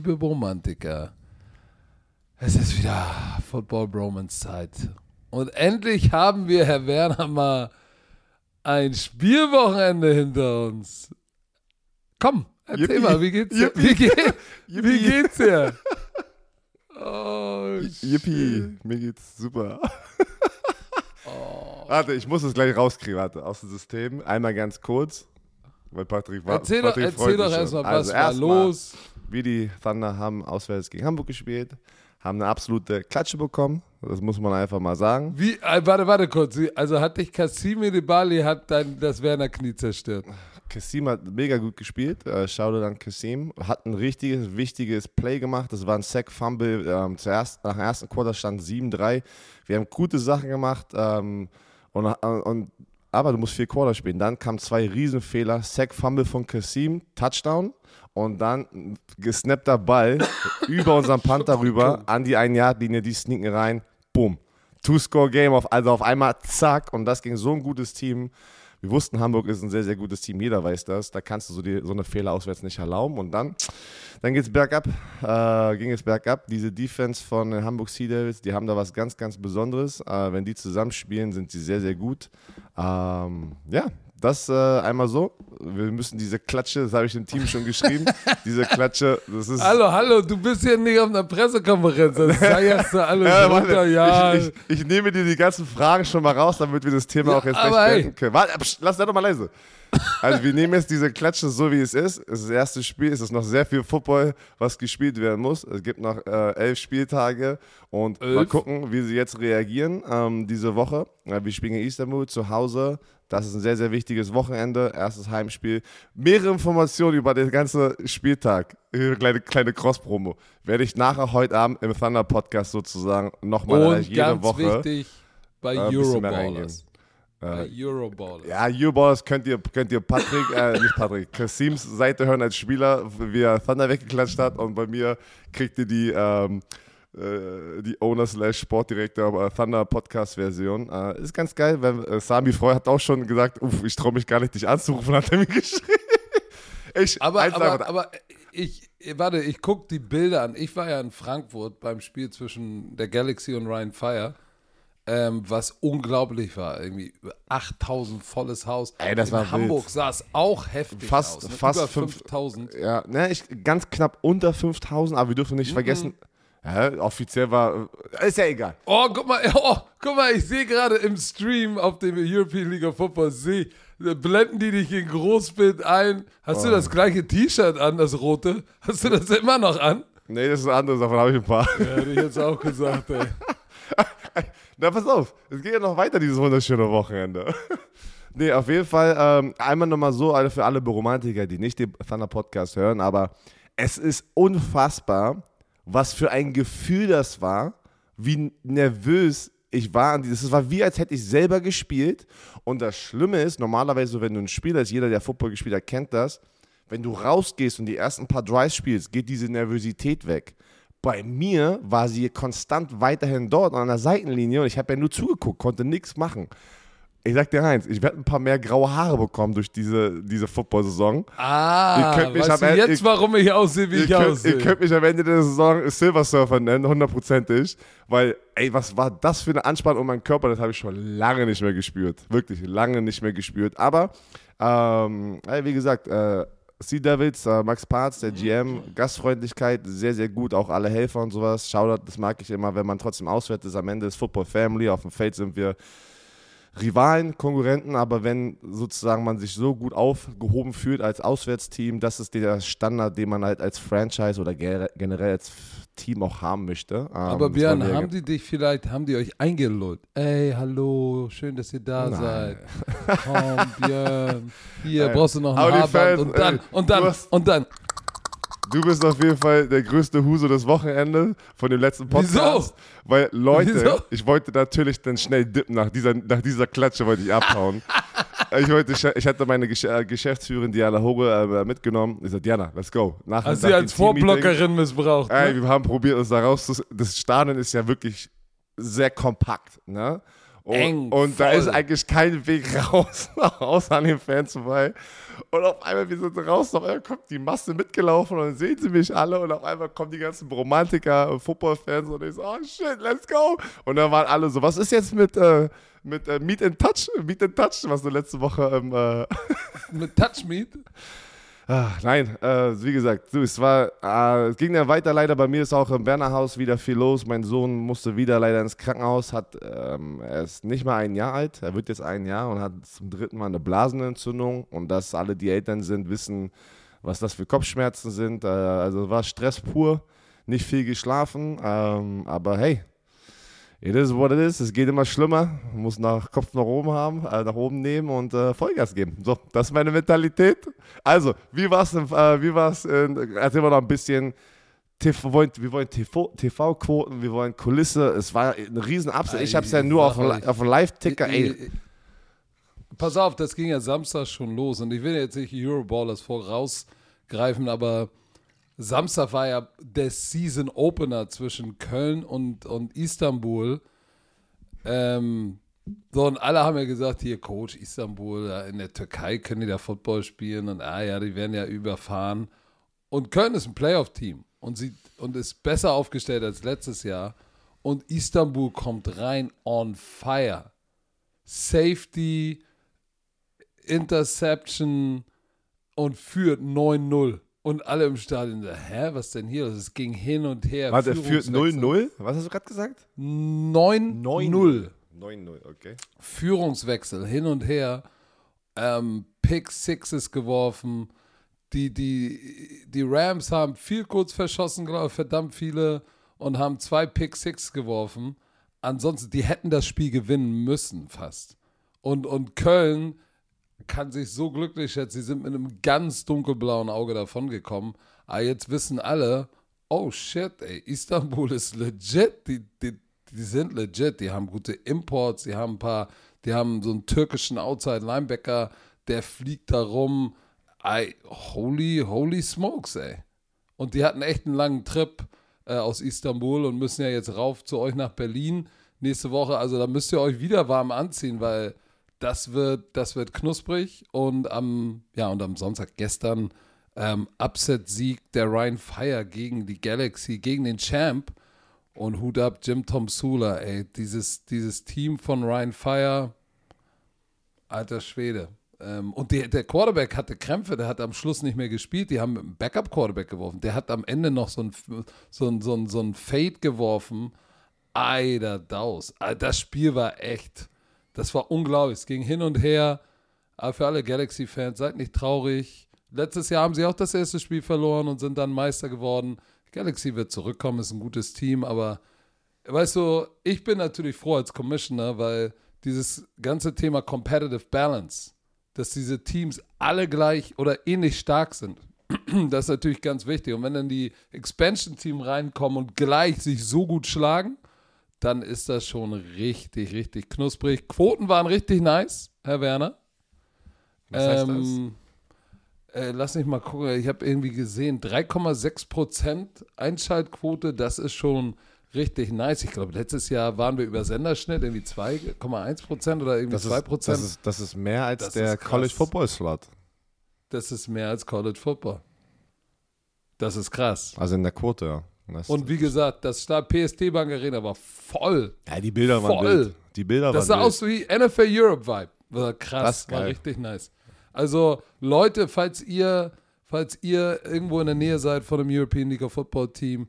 liebe Romantiker, es ist wieder Football Bromance Zeit. Und endlich haben wir, Herr Werner, mal ein Spielwochenende hinter uns. Komm, erzähl Yippie. mal, wie geht's dir? Wie, geht, wie geht's dir? Oh, Yippie, mir geht's super. Oh. Warte, ich muss es gleich rauskriegen, warte, aus dem System. Einmal ganz kurz, weil Patrick war. Erzähl doch, Patrick erzähl doch sich schon. erstmal, was Also war erstmal, los? Wir die Thunder haben auswärts gegen Hamburg gespielt, haben eine absolute Klatsche bekommen. Das muss man einfach mal sagen. Wie, äh, warte, warte kurz. Also hat dich Kasim Bali hat dein, das Werner Knie zerstört. Kassim hat mega gut gespielt. Äh, Shoutout an Kassim. Hat ein richtiges, wichtiges Play gemacht. Das war ein Sack-Fumble. Ähm, zuerst, nach dem ersten Quarter stand 7-3. Wir haben gute Sachen gemacht. Ähm, und, und, aber du musst vier Quarter spielen. Dann kamen zwei Riesenfehler. Sack-Fumble von Kassim, Touchdown. Und dann gesnappter Ball über unseren Panther rüber an die 1-Yard-Linie. Die sneaken rein. Boom. Two-Score-Game, auf, also auf einmal zack. Und das ging so ein gutes Team. Wir wussten, Hamburg ist ein sehr, sehr gutes Team, jeder weiß das. Da kannst du so, die, so eine Fehler auswärts nicht erlauben. Und dann, dann geht es bergab, äh, ging es bergab. Diese Defense von Hamburg Sea Devils, die haben da was ganz, ganz Besonderes. Äh, wenn die zusammenspielen, sind sie sehr, sehr gut. Ähm, ja, das äh, einmal so. Wir müssen diese Klatsche, das habe ich dem Team schon geschrieben, diese Klatsche, das ist... Hallo, hallo, du bist hier nicht auf einer Pressekonferenz. Das feierst du alles Ja, runter, ja. ich, ich, ich nehme dir die ganzen Fragen schon mal raus, damit wir das Thema Ja, auch jetzt gleich beenden können. Warte, psch, lass das doch mal leise. Also wir nehmen jetzt diese Klatsche so, wie es ist. Es ist das erste Spiel, es ist noch sehr viel Football, was gespielt werden muss. Es gibt noch äh, elf Spieltage und mal Elf? gucken, wie sie jetzt reagieren ähm, diese Woche. Wir spielen in Istanbul zu Hause. Das ist ein sehr, sehr wichtiges Wochenende. Erstes Heimspiel. Mehrere Informationen über den ganzen Spieltag. Eine kleine, kleine Cross-Promo. Werde ich nachher heute Abend im Thunder Podcast sozusagen nochmal jede ganz Woche wichtig, bei äh, Euroballers. Bei Äh, Euroballers. ja, Euroballers könnt ihr, könnt ihr Patrick, äh, nicht Patrick, Kasims Seite hören als Spieler, wie er Thunder weggeklatscht hat und bei mir kriegt ihr die, ähm, äh, die Owner slash Sportdirektor äh, Thunder Podcast Version. Äh, ist ganz geil, wenn äh, Sami Freu hat auch schon gesagt, uff, ich traue mich gar nicht, dich anzurufen, hat er mir geschrieben. Ich, Aber, aber, aber ich, warte, ich gucke die Bilder an. Ich war ja in Frankfurt beim Spiel zwischen der Galaxy und Ryan Fire, ähm, was unglaublich war. Irgendwie über 8000 volles Haus. Ey, das in war Hamburg wild. sah es auch heftig Fast- aus. Ne? fast über fünf- 5000. Ja, ne, ich, ganz knapp unter 5000, aber wir dürfen nicht vergessen, ja, offiziell war, äh, ist ja egal. Oh, guck mal, oh, guck mal, ich sehe gerade im Stream auf dem European League of Football, seh, blenden die dich in Großbild ein. Hast Oh. du das gleiche T-Shirt an, das rote? Hast du das immer noch an? Nee, das ist ein anderes, davon habe ich ein paar. Ja, hätte ich jetzt auch gesagt, ey. Na, pass auf, es geht ja noch weiter dieses wunderschöne Wochenende. nee, auf jeden Fall ähm, einmal nochmal so für alle Romantiker, die nicht den Thunder Podcast hören, aber es ist unfassbar, was für ein Gefühl das war, wie nervös ich war. an Es war wie, als hätte ich selber gespielt. Und das Schlimme ist, normalerweise, wenn du ein Spieler ist, jeder, der Football gespielt hat, kennt das, wenn du rausgehst und die ersten paar Drives spielst, geht diese Nervosität weg. Bei mir war sie konstant weiterhin dort an der Seitenlinie und ich habe ja nur zugeguckt, konnte nichts machen. Ich sag dir eins, ich werde ein paar mehr graue Haare bekommen durch diese, diese Football-Saison. Ah, Ihr könnt mich weißt am Ende- jetzt, ihr- warum ich aussehe, wie ich könnt, aussehe? ihr könnt mich am Ende der Saison Silver Surfer nennen, hundertprozentig. Weil, ey, was war das für eine Anspannung um meinen Körper? Das habe ich schon lange nicht mehr gespürt. Wirklich lange nicht mehr gespürt. Aber, ähm, wie gesagt, äh, Sea Devils, äh, Max Parz, der GM, Gastfreundlichkeit, sehr, sehr gut. Auch alle Helfer und sowas. Shoutout, das mag ich immer, wenn man trotzdem auswärts ist. Am Ende ist Football Family. Auf dem Feld sind wir Rivalen, Konkurrenten, aber wenn sozusagen man sich so gut aufgehoben fühlt als Auswärtsteam, das ist der Standard, den man halt als Franchise oder ge- generell als Team auch haben möchte. Ähm, Aber das Björn, haben die dich vielleicht, haben die euch eingelullt? Ey, hallo, schön, dass ihr da Nein. seid. Komm, Björn, hier Nein. brauchst du noch ein Aber die Haarband Fans, und dann, ey, und dann, hast- und dann. Du bist auf jeden Fall der größte Huso des Wochenendes von dem letzten Podcast. Wieso? Weil Leute, Wieso? ich wollte natürlich dann schnell dippen nach dieser, nach dieser Klatsche wollte ich abhauen. ich, wollte, ich hatte meine äh, Geschäftsführerin Diana Hoge äh, mitgenommen. Ich sagte, Diana, let's go. Nach, Hast sie als Vorblockerin missbraucht. Ey, Ne? wir haben probiert, uns da raus. Das Stadion ist ja wirklich sehr kompakt. Ne? Und, Eng, und da ist eigentlich kein Weg raus, raus an den Fans vorbei. Und auf einmal, wir sind raus, auf einmal kommt die Masse mitgelaufen und dann sehen sie mich alle und auf einmal kommen die ganzen Romantiker, und Football-Fans und ich so, oh shit, let's go. Und dann waren alle so, was ist jetzt mit, äh, mit äh, Meet and Touch? Meet and Touch, was du letzte Woche ähm, äh, Mit Touchmeat. Ah, nein, äh, wie gesagt, du, es war, äh, ging dann weiter leider. Bei mir ist auch im Bernerhaus wieder viel los. Mein Sohn musste wieder leider ins Krankenhaus. Hat, ähm, er ist nicht mal ein Jahr alt. Er wird jetzt ein Jahr und hat zum dritten Mal eine Blasenentzündung. Und dass alle, die Eltern sind, wissen, was das für Kopfschmerzen sind. Äh, also war Stress pur, nicht viel geschlafen. Ähm, aber hey, It is what it is. Es geht immer schlimmer. Man muss nach Kopf nach oben haben, äh, nach oben nehmen und äh, Vollgas geben. So, das ist meine Mentalität. Also, wie war es? Äh, wie war's? in- Erzähl mal noch ein bisschen. TV, wir wollen, wir wollen TV TV-Quoten, wir wollen Kulisse. Es war eine riesen Upset. Ich habe es ja nur auf, auf Live-Ticker. Pass auf, das ging ja Samstag schon los und ich will jetzt nicht Euroballers vorausgreifen, aber Samstag war ja der Season Opener zwischen Köln und, und Istanbul. Ähm, so, und alle haben ja gesagt, hier Coach Istanbul, in der Türkei können die da Football spielen und ah ja, die werden ja überfahren. Und Köln ist ein Playoff-Team und, und ist besser aufgestellt als letztes Jahr. Und Istanbul kommt rein on fire. Safety, Interception und führt 9-0. Und alle im Stadion so, hä, was denn hier? Es ging hin und her. warte, führt Führungswechsel. 0-0? Was hast du gerade gesagt? 9-0. 9-0, okay. Führungswechsel hin und her. Ähm, Pick Sixes geworfen. Die, die, die Rams haben viel kurz verschossen, glaube ich, verdammt viele und haben zwei Pick Six geworfen. Ansonsten, die hätten das Spiel gewinnen müssen fast. Und, und Köln kann sich so glücklich schätzen, sie sind mit einem ganz dunkelblauen Auge davongekommen. Aber jetzt wissen alle, oh shit, ey, Istanbul ist legit, die, die, die sind legit, die haben gute Imports, die haben ein paar, die haben so einen türkischen Outside-Linebacker, der fliegt da rum. Ey, holy, holy smokes, ey. Und die hatten echt einen langen Trip äh, aus Istanbul und müssen ja jetzt rauf zu euch nach Berlin nächste Woche. Also da müsst ihr euch wieder warm anziehen, weil das wird, das wird knusprig. Und am, ja, und am Sonntag gestern ähm, Upset-Sieg der Ryan Fire gegen die Galaxy, gegen den Champ. Und Hut ab, Jim Tom Sula, ey. Dieses, dieses Team von Ryan Fire, alter Schwede. Ähm, und die, der Quarterback hatte Krämpfe, der hat am Schluss nicht mehr gespielt. Die haben mit einem Backup-Quarterback geworfen. Der hat am Ende noch so ein, so ein, so ein, so ein Fade geworfen. Eider Daus. Ah, Das Spiel war echt, das war unglaublich. Es ging hin und her. Aber für alle Galaxy-Fans, seid nicht traurig. Letztes Jahr haben sie auch das erste Spiel verloren und sind dann Meister geworden. Galaxy wird zurückkommen, ist ein gutes Team, aber weißt du, ich bin natürlich froh als Commissioner, weil dieses ganze Thema Competitive Balance, dass diese Teams alle gleich oder ähnlich stark sind, das ist natürlich ganz wichtig. Und wenn dann die Expansion-Team reinkommen und gleich sich so gut schlagen, dann ist das schon richtig, richtig knusprig. Quoten waren richtig nice, Herr Werner. Was heißt das? Ähm, äh, lass mich mal gucken. Ich habe irgendwie gesehen, 3,6 Prozent Einschaltquote, das ist schon richtig nice. Ich glaube, letztes Jahr waren wir über Senderschnitt, irgendwie 2,1 Prozent oder irgendwie Das 2 ist, Prozent. das, ist, das ist mehr als Das der. College Football Slot. Das ist mehr als College Football. Das ist krass. Also in der Quote, ja. Das, Und wie gesagt, das PSD Bank Arena war voll. ja, die Bilder waren voll. wild. Die Bilder Das sah waren wild. aus wie NFL Europe Vibe. War krass, Das war richtig nice. Also Leute, falls ihr, falls ihr irgendwo in der Nähe seid von einem European League of Football Team,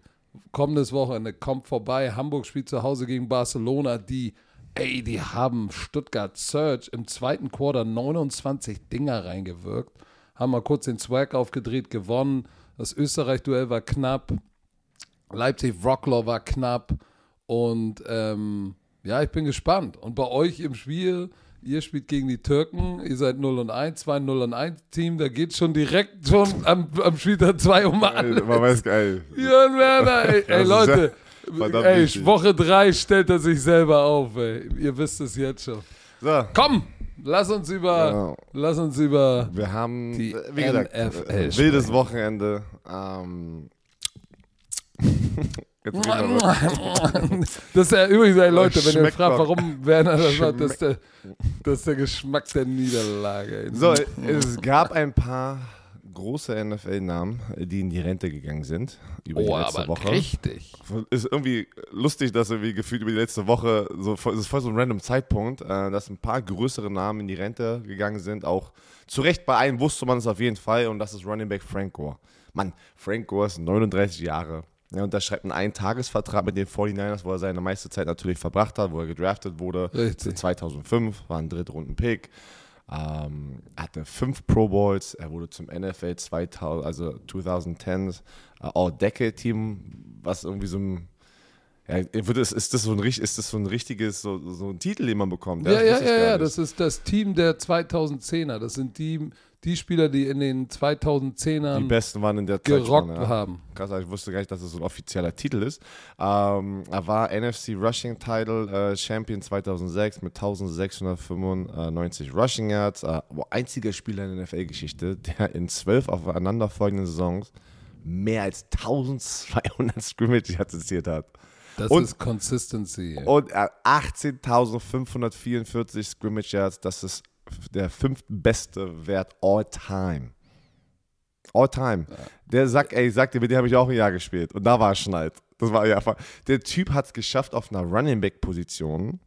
kommendes Wochenende, kommt vorbei. Hamburg spielt zu Hause gegen Barcelona, die, ey, die haben Stuttgart Surge im zweiten Quarter 29 Dinger reingewirkt, haben mal kurz den Swag aufgedreht, gewonnen. Das Österreich-Duell war knapp. Leipzig-Wroclaw war knapp. Und ähm, ja, ich bin gespannt. Und bei euch im Spiel, ihr spielt gegen die Türken, ihr seid 0 und 1, 2 0 und 1 Team, da geht schon direkt schon am, am Spieltag 2 um an. Man weiß geil. Jörn Werner, ey, ey Leute, verdammt ey. Woche 3 stellt er sich selber auf, ey. Ihr wisst es jetzt schon. So, Komm, lass uns über, Ja. lass uns über wir haben, Die wie gesagt, NFL wildes. Wochenende. Ähm, Das ist ja übrigens, ey, Leute, wenn ihr fragt, warum Werner das macht, das ist der, das ist der Geschmack der Niederlage. So, es gab ein paar große NFL-Namen, die in die Rente gegangen sind über die oh, letzte aber Woche. richtig. Ist irgendwie lustig, dass irgendwie gefühlt über die letzte Woche, so, es ist voll so ein random Zeitpunkt, äh, dass ein paar größere Namen in die Rente gegangen sind. Auch zu Recht bei einem wusste man es auf jeden Fall und das ist Running Back Frank Gore. Mann, Frank Gore ist 39 Jahre. Er unterschreibt einen Eintagesvertrag mit den 49ers, wo er seine meiste Zeit natürlich verbracht hat, wo er gedraftet wurde. Richtig. 2005 war ein Drittrunden-Pick. Ähm, er hatte fünf Pro Bowls. Er wurde zum NFL 2000, also 2010 äh, All-Decade-Team, was irgendwie so ein ja, es- ist, das so ein, ist das so ein richtiges, so, so ein Titel, den man bekommt? Ja, ja, ja, ja, das ist das Team der 2010er. Das sind die, die Spieler, die in den Die 2010ern besten waren in der Zeit gerockt ja. haben. Krass, ich wusste gar nicht, dass es so ein offizieller Titel ist. Ähm, er war NFC Rushing Title äh, Champion 2006 mit 1695 Rushing Yards. Äh, einziger Spieler in der NFL-Geschichte, der in zwölf aufeinanderfolgenden Saisons mehr als 1200 Scrimmage Yards erzielt hat. Das Und- ist Consistency. Und er hat 18.544 Scrimmage Yards, das ist der fünftbeste Wert all time. All time. Der sagt, ey, sagt dir, mit dem habe ich auch ein Jahr gespielt. Und da war er schneit. Das war ja einfach. Der Typ hat es geschafft, auf einer Running Back Position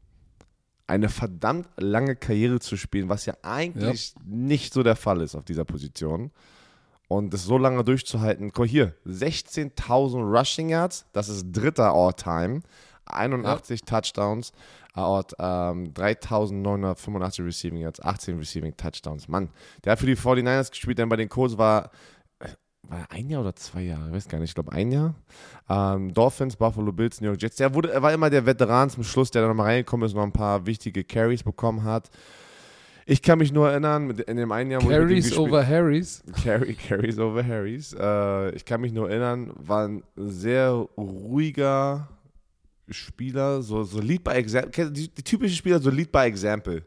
eine verdammt lange Karriere zu spielen, was ja eigentlich nicht so der Fall ist auf dieser Position. Und das so lange durchzuhalten. Guck hier, 16.000 Rushing Yards, das ist dritter All-Time. 81 Touchdowns, out, ähm, 3.985 Receiving Yards, 18 Receiving Touchdowns. Mann, der hat für die 49ers gespielt, denn bei den Colts war, äh, war er ein Jahr oder zwei Jahre, ich weiß gar nicht, ich glaube ein Jahr. Ähm, Dolphins, Buffalo Bills, New York Jets. Der wurde, er war immer der Veteran zum Schluss, der dann nochmal reingekommen ist und noch ein paar wichtige Carries bekommen hat. Ich kann mich nur erinnern, in dem einen Jahr, wo ich Carries gespielt- over Harrys. Carry, Carries over Harrys. Äh, ich kann mich nur erinnern, war ein sehr ruhiger Spieler, so, so Lead by Example. Die, die typische Spieler, so Lead by Example.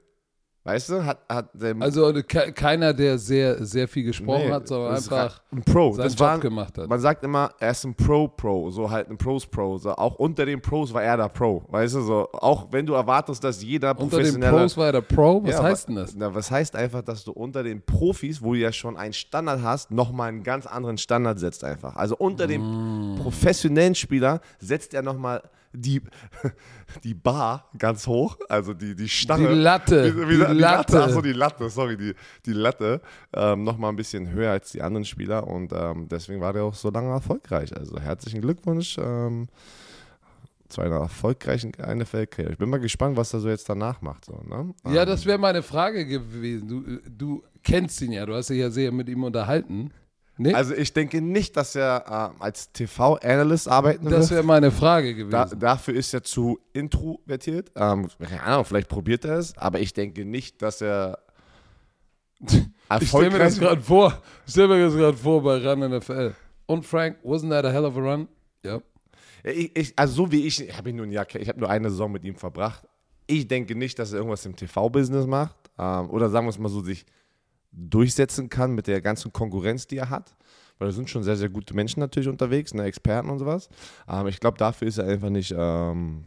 Weißt du? Hat, hat Also ke keiner, der sehr, sehr viel gesprochen Nee, hat, sondern einfach ein Pro. seinen Das Job war, gemacht hat. man sagt immer, er ist ein Pro-Pro, so halt ein Pros-Pro. So, auch unter den Pros war er der Pro. Weißt du, so, auch wenn du erwartest, dass jeder Unter den professionelle Pros war er der Pro. Was Ja, heißt denn das? Na, was heißt einfach, dass du unter den Profis, wo du ja schon einen Standard hast, nochmal einen ganz anderen Standard setzt einfach. Also unter Mm. dem professionellen Spieler setzt er nochmal die, die Bar ganz hoch, also die, die Stange. Die Latte, Wie, wie, die die Latte. Latte. Achso, die Latte, sorry, die, die Latte ähm, nochmal ein bisschen höher als die anderen Spieler und ähm, deswegen war der auch so lange erfolgreich. Also herzlichen Glückwunsch ähm, zu einer erfolgreichen NFL-Karriere. Ich bin mal gespannt, was er so jetzt danach macht. So, ne? Ja, Ähm, das wäre meine Frage gewesen. Du, du kennst ihn ja, du hast dich ja sehr mit ihm unterhalten. Nee? Also ich denke nicht, dass er äh, als TV-Analyst arbeiten das wird. wäre meine Frage Da, gewesen. dafür ist er zu introvertiert. Ähm, keine Ahnung, vielleicht probiert er es, aber ich denke nicht, dass er ich stelle mir das gerade vor. Ich stelle mir das gerade vor bei Run NFL. Und Frank, wasn't that a hell of a run? Ja. Ja, ich, ich, also so wie ich, ich habe nur ein Jahr, ich habe nur eine Saison mit ihm verbracht. Ich denke nicht, dass er irgendwas im TV-Business macht ähm, oder sagen wir es mal so, sich durchsetzen kann mit der ganzen Konkurrenz, die er hat. Weil da sind schon sehr, sehr gute Menschen natürlich unterwegs, ne, Experten und sowas. Ähm, ich glaube, dafür ist er einfach nicht, ähm,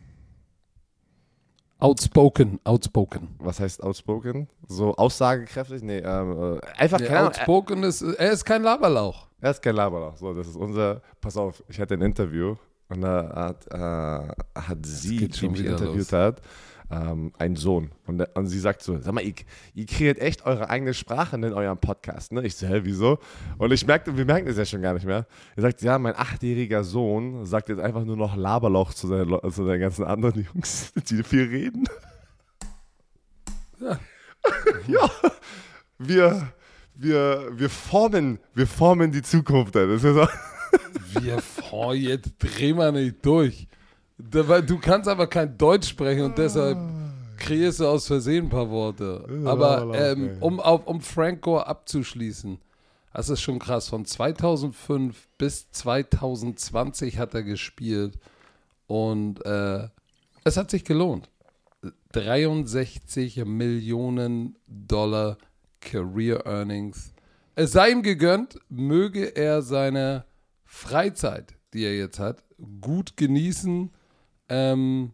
Outspoken, outspoken. was heißt outspoken? So aussagekräftig? Nee, ähm, äh, einfach keine Der Ahnung. outspoken ist, er ist kein Laberlauch. Er ist kein Laberlach. So, das ist unser. Pass auf, ich hatte ein Interview und da hat, äh, hat sie, die mich interviewt los. hat, ähm, einen Sohn. Und, der, und sie sagt so: Sag mal, ihr, ihr kreiert echt eure eigene Sprache in eurem Podcast. Ne? Ich so: Hä, wieso? Und ich merkte, wir merken das ja schon gar nicht mehr. Er sagt: Ja, mein achtjähriger Sohn sagt jetzt einfach nur noch Laberloch zu seinen, Leu- zu seinen ganzen anderen Jungs, die viel reden. Ja. ja, wir. Wir, wir, formen, wir formen die Zukunft. Das ist so. Wir, oh, jetzt dreh mal nicht durch. Du kannst aber kein Deutsch sprechen und deshalb kreierst du aus Versehen ein paar Worte. Aber ähm, um, auf, um Frank Gore abzuschließen, das ist schon krass. Von 2005 bis 2020 hat er gespielt und äh, es hat sich gelohnt. 63 Millionen Dollar Career Earnings. Es sei ihm gegönnt, möge er seine Freizeit die er jetzt hat, gut genießen. Ähm,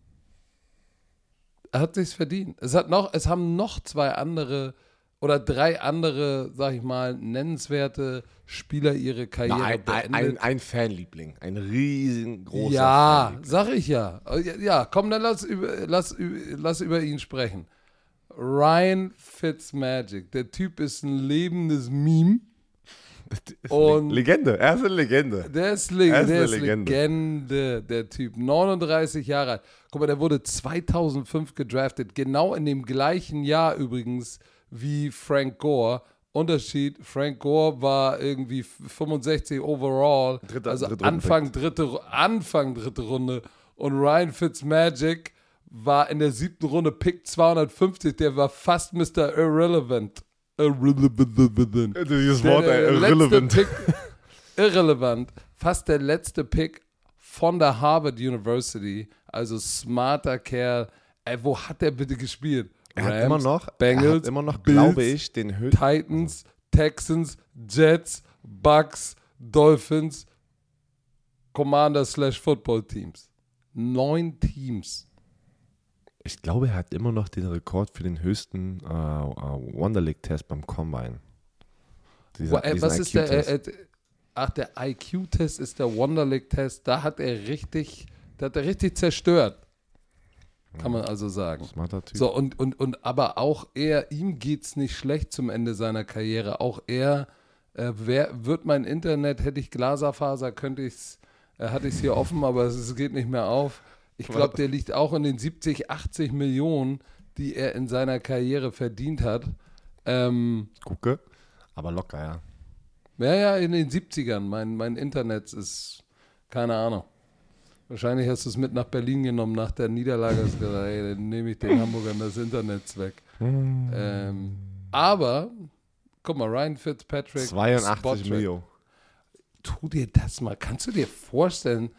er hat sich's verdient. Es, hat noch, es haben noch zwei andere oder drei andere, sag ich mal, nennenswerte Spieler ihre Karriere Na, ein, beendet. ein, ein Fanliebling, ein riesengroßer ja, sag ich ja. Ja, komm, dann lass über, lass, lass über ihn sprechen. Ryan Fitzmagic. Der Typ ist ein lebendes Meme. Und Legende, er ist eine Legende. der ist, Le Er ist der eine ist Legende. Legende, der Typ. 39 Jahre alt. Guck mal, der wurde 2005 gedraftet. Genau in dem gleichen Jahr übrigens wie Frank Gore. Unterschied, Frank Gore war irgendwie 65 overall, Dritter- also dritte Anfang dritte, Anfang dritte Runde. Und Ryan Fitzmagic war in der siebten Runde Pick 250, der war fast Mr. Irrelevant. Irrelevant. Dieses Der, Wort, der letzte irrelevant. Pick, irrelevant. Fast der letzte Pick von der Harvard University. Also smarter Kerl. Ey, wo hat der bitte gespielt? Er hat immer noch, er Bengals, hat immer noch, Bills, glaube ich, den höchsten. Titans, Texans, Jets, Bucks, Dolphins, Commander slash Football Teams. Neun Teams. Ich glaube, er hat immer noch den Rekord für den höchsten äh, äh, Wonder League Test beim Combine. Dieser, Wo- äh, was ist der? IQ-Test. Äh, äh, ach, der IQ-Test ist der Wonderlick-Test. Da hat er richtig, da hat er richtig zerstört. Kann man also sagen. Smarter Typ. So, und, und, und aber auch er, ihm geht's nicht schlecht zum Ende seiner Karriere. Auch er, äh, wer, wird mein Internet, hätte ich Glaserfaser, könnte ich's, äh, hatte ich es hier offen, aber es, es geht nicht mehr auf. Ich glaube, der liegt auch in den 70, 80 Millionen, die er in seiner Karriere verdient hat. Ähm, Gucke. Aber locker, ja. ja, ja, in den 70ern. Mein, mein Internet ist, keine Ahnung. Wahrscheinlich hast du es mit nach Berlin genommen nach der Niederlage. Hast gesagt, ey, dann nehme ich den Hamburgern das Internet weg. Ähm, aber, guck mal, Ryan Fitzpatrick. 82 Spottrack. Millionen. Tu dir das mal. Kannst du dir vorstellen,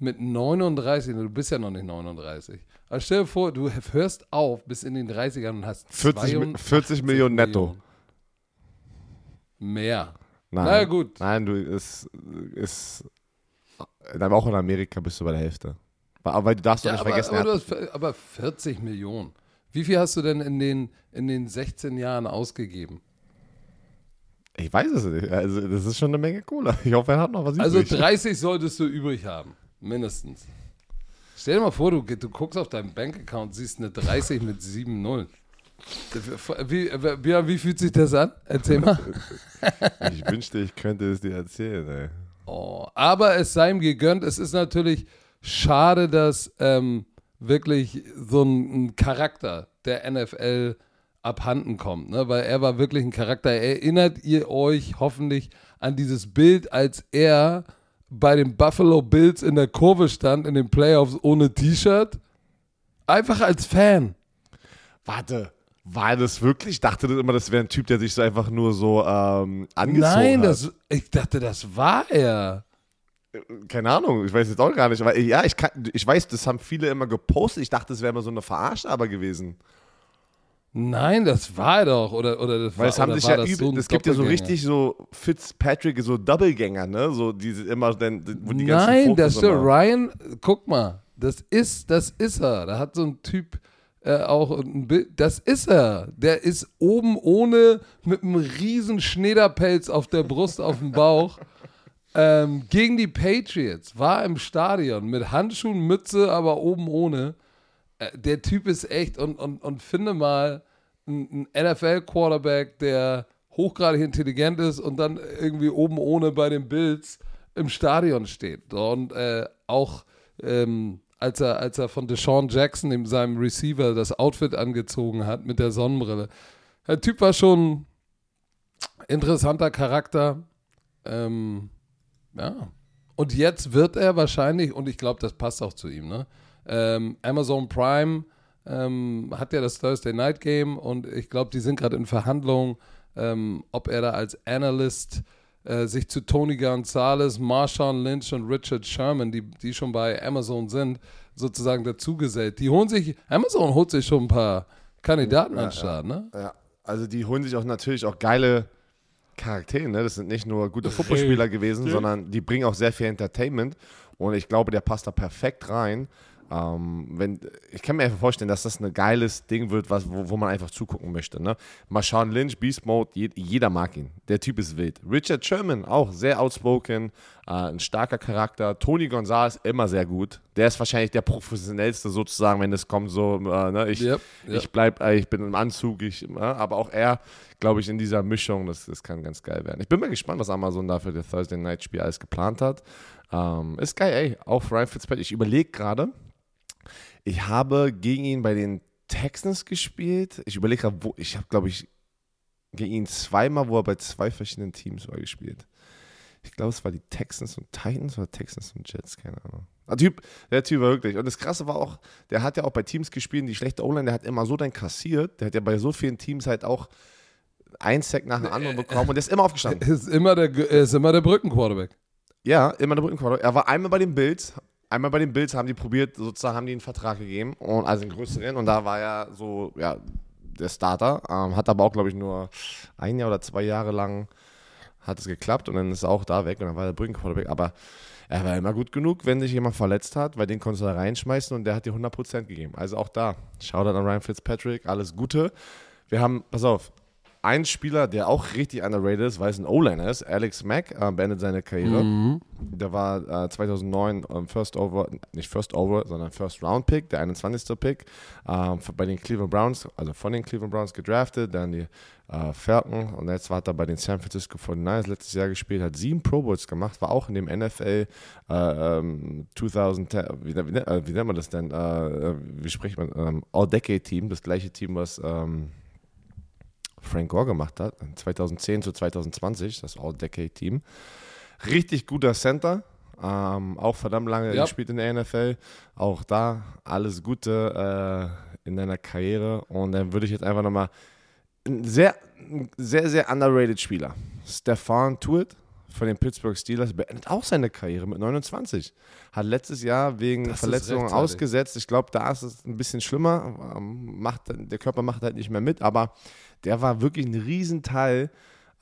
mit 39, du bist ja noch nicht 39. Aber stell dir vor, du hörst auf bis in den 30ern und hast 40, Mi- 82 40 Millionen netto. Mehr. Nein. Na ja, gut. Nein, du ist, ist dann auch in Amerika bist du bei der Hälfte. Aber du darfst doch Ja, nicht aber, vergessen, aber, er hast, aber 40 Millionen. Wie viel hast du denn in den, in den 16 Jahren ausgegeben? ich weiß es nicht. Also das ist schon eine Menge Kohle. Ich hoffe, er hat noch was Also übrig. 30 solltest du übrig haben. Mindestens. Stell dir mal vor, du, du guckst auf deinen Bankaccount, siehst eine 30 mit 7 Nullen. Wie, wie, wie fühlt sich das an? Erzähl mal. Ich wünschte, ich könnte es dir erzählen. Ey. Oh, aber es sei ihm gegönnt. Es ist natürlich schade, dass ähm, wirklich so ein, ein Charakter der NFL abhanden kommt, ne? weil er war wirklich ein Charakter. Erinnert ihr euch hoffentlich an dieses Bild, als er bei den Buffalo Bills in der Kurve stand, in den Playoffs ohne T-Shirt? Einfach als Fan. Warte, war das wirklich? Ich dachte immer, das wäre ein Typ, der sich so einfach nur so ähm, angezogen Nein, hat. das, ich dachte, das war er. Keine Ahnung, ich weiß jetzt auch gar nicht. Aber ja, ich, kann, ich weiß, das haben viele immer gepostet. Ich dachte, das wäre immer so eine Verarsche aber gewesen. Nein, das war er doch. Oder, oder das Weil war, es haben oder sich war ja das übel, so es gibt ja so richtig so Fitzpatrick, so Doppelgänger, ne? So diese immer, dann, wo die ganzen Nein, das immer- Ryan, guck mal, das ist, das ist er. Da hat so ein Typ äh, auch ein Bild. Das ist er. Der ist oben ohne mit einem riesen Schneiderpelz auf der Brust, auf dem Bauch. Ähm, gegen die Patriots, war im Stadion mit Handschuhen, Mütze, aber oben ohne. Äh, der Typ ist echt und, und, und finde mal einen NFL-Quarterback, der hochgradig intelligent ist und dann irgendwie oben ohne bei den Bills im Stadion steht. Und äh, auch ähm, als, er, als er von Deshaun Jackson, dem, seinem Receiver, das Outfit angezogen hat mit der Sonnenbrille. Der Typ war schon interessanter Charakter. Ähm, ja. Und jetzt wird er wahrscheinlich, und ich glaube, das passt auch zu ihm, ne? Ähm, Amazon Prime ähm, hat ja das Thursday Night Game und ich glaube, die sind gerade in Verhandlungen, ähm, ob er da als Analyst äh, sich zu Tony Gonzalez, Marshawn Lynch und Richard Sherman, die, die schon bei Amazon sind, sozusagen dazugesellt. Die holen sich, Amazon holt sich schon ein paar Kandidaten an den Start, ne? Ja, also die holen sich auch natürlich auch geile, Charaktere, ne? Das sind nicht nur gute Footballspieler gewesen, sondern die bringen auch sehr viel Entertainment. Und ich glaube, der passt da perfekt rein. Ähm, wenn, ich kann mir einfach vorstellen, dass das ein geiles Ding wird, was, wo, wo man einfach zugucken möchte. Ne? Marshawn Lynch, Beast Mode, je, jeder mag ihn. Der Typ ist wild. Richard Sherman, auch sehr outspoken, äh, ein starker Charakter. Tony Gonzalez, immer sehr gut. Der ist wahrscheinlich der professionellste sozusagen, wenn es kommt, so, äh, ne? ich, yep, yep. ich bleib, äh, ich bin im Anzug, ich, äh, aber auch er, glaube ich, in dieser Mischung, das, das kann ganz geil werden. Ich bin mal gespannt, was Amazon da für das Thursday Night Spiel alles geplant hat. Ähm, ist geil, ey. Auch Ryan Fitzpatrick. Ich überlege gerade, ich habe gegen ihn bei den Texans gespielt. Ich überlege gerade, wo, ich habe, glaube ich, gegen ihn zweimal, wo er bei zwei verschiedenen Teams war, gespielt. Ich glaube, es war die Texans und Titans oder Texans und Jets, keine Ahnung. Der Typ, der Typ war wirklich. Und das Krasse war auch, der hat ja auch bei Teams gespielt, die schlechte O-Line, der hat immer so dann kassiert. Der hat ja bei so vielen Teams halt auch ein Sack nach dem anderen bekommen und der ist immer aufgestanden. Ist immer der, ist immer der Brückenquarterback. Ja, immer der Brückenquarterback. Er war einmal bei den Bills, einmal bei den Bills haben die probiert, sozusagen haben die einen Vertrag gegeben, und, also einen größeren, und da war er so, ja, der Starter, ähm, hat aber auch, glaube ich, nur ein Jahr oder zwei Jahre lang hat es geklappt und dann ist er auch da weg und dann war der Brückenquarterback, aber er war immer gut genug, wenn sich jemand verletzt hat, weil den konntest du da reinschmeißen und der hat dir 100% gegeben. Also auch da, Shoutout an Ryan Fitzpatrick, alles Gute. Wir haben, pass auf, ein Spieler, der auch richtig underrated ist, weil es ein O-Liner ist, Alex Mack, äh, beendet seine Karriere. Mhm. Der war äh, 2009 ähm, First Over, nicht First Over, sondern First Round Pick, der 21. Pick, äh, bei den Cleveland Browns, also von den Cleveland Browns gedraftet, dann die äh, Falcon und jetzt hat er bei den San Francisco 49ers letztes Jahr gespielt, hat sieben Pro Bowls gemacht, war auch in dem NFL äh, ähm, 2010, wie, wie, äh, wie, nennt man das denn, äh, wie spricht man, ähm, All-Decade-Team, das gleiche Team, was ähm, Frank Gore gemacht hat, 2010 zu 2020, das All-Decade-Team. Richtig guter Center, ähm, auch verdammt lange ja. gespielt in der NFL. Auch da alles Gute äh, in deiner Karriere. Und dann würde ich jetzt einfach nochmal ein sehr, sehr, sehr underrated Spieler. Stefan Tuitt von den Pittsburgh Steelers beendet auch seine Karriere mit 29. Hat letztes Jahr wegen das Verletzungen ausgesetzt. Ich glaube, da ist es ein bisschen schlimmer. Ähm, macht, der Körper macht halt nicht mehr mit, aber der war wirklich ein Riesenteil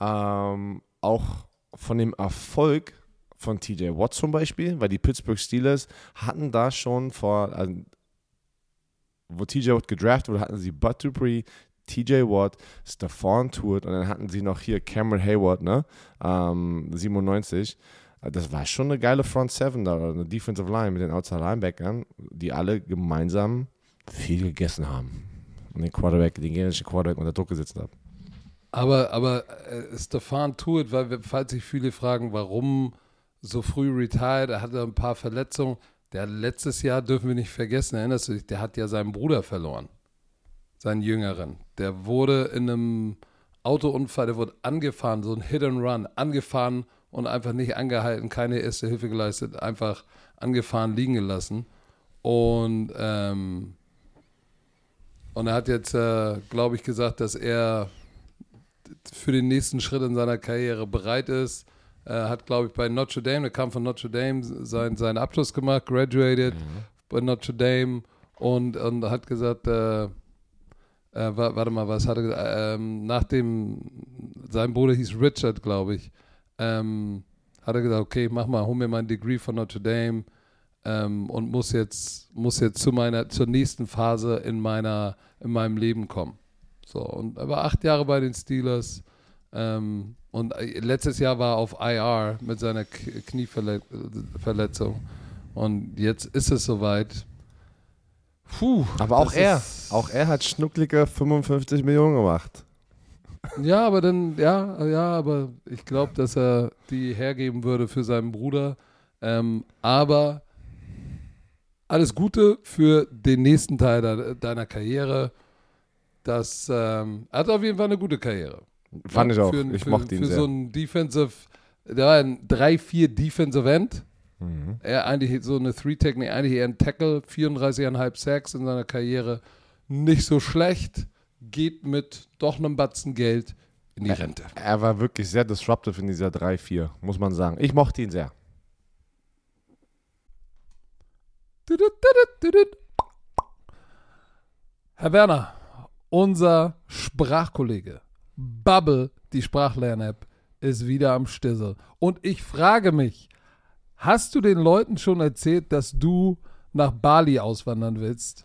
ähm, auch von dem Erfolg von TJ Watt zum Beispiel, weil die Pittsburgh Steelers hatten da schon vor, also, wo TJ Watt gedraftet wurde, hatten sie Bud Dupree, TJ Watt, Stephon Tuitt und dann hatten sie noch hier Cameron Hayward, ne? Ähm, 97. Das war schon eine geile Front Seven da, eine Defensive Line mit den Outside Linebackern, die alle gemeinsam viel gegessen haben und den Quarterback, den generischen Quarterback unter Druck gesetzt haben. Aber, aber äh, Stefan Tuitt, weil falls sich viele fragen, warum so früh retired, er hatte ein paar Verletzungen. Der letztes Jahr dürfen wir nicht vergessen, erinnerst du dich, der hat ja seinen Bruder verloren. Seinen Jüngeren. Der wurde in einem Autounfall, der wurde angefahren, so ein Hit and Run, angefahren und einfach nicht angehalten, keine erste Hilfe geleistet, einfach angefahren liegen gelassen. Und ähm, und er hat jetzt, äh, glaube ich, gesagt, dass er für den nächsten Schritt in seiner Karriere bereit ist. Er hat, glaube ich, bei Notre Dame, er kam von Notre Dame, sein, seinen Abschluss gemacht, graduated mhm. bei Notre Dame und, und hat gesagt, äh, äh, warte mal, was hat er gesagt? Ähm, nach dem, sein Bruder hieß Richard, glaube ich, ähm, hat er gesagt, okay, mach mal, hol mir mein Degree von Notre Dame ähm, und muss jetzt, muss jetzt zu meiner, zur nächsten Phase in meiner, in meinem Leben kommen. So, und er war acht Jahre bei den Steelers. Ähm, und äh, letztes Jahr war er auf IR mit seiner Knieverletzung. Und jetzt ist es soweit. Puh, aber auch er, auch er hat schnucklige 55 Millionen gemacht. Ja, aber dann, ja, ja, aber ich glaube, dass er die hergeben würde für seinen Bruder. Ähm, aber alles Gute für den nächsten Teil de deiner Karriere. Das ähm, hat auf jeden Fall eine gute Karriere. Fand ich auch. Für, ich für, mochte ihn für sehr. so ein Defensive, der war ein 3-4 Defensive End. Mhm. Er eigentlich so eine Three-Technik, eigentlich eher ein Tackle, 34,5 Sacks in seiner Karriere. Nicht so schlecht, geht mit doch einem Batzen Geld in die Rente. Er, er war wirklich sehr disruptive in dieser 3-4, muss man sagen. Ich mochte ihn sehr. Herr Werner, unser Sprachkollege Bubble, die Sprachlern-App, ist wieder am Stissel. Und ich frage mich, hast du den Leuten schon erzählt, dass du nach Bali auswandern willst?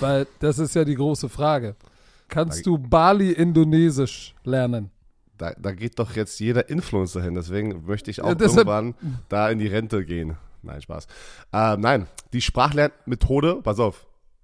Weil das ist ja die große Frage. Kannst du Bali-Indonesisch lernen? Da, da geht doch jetzt jeder Influencer hin, deswegen möchte ich auch Ja, irgendwann da in die Rente gehen. Nein, Spaß. Ähm, nein, die Sprachlernmethode, pass auf,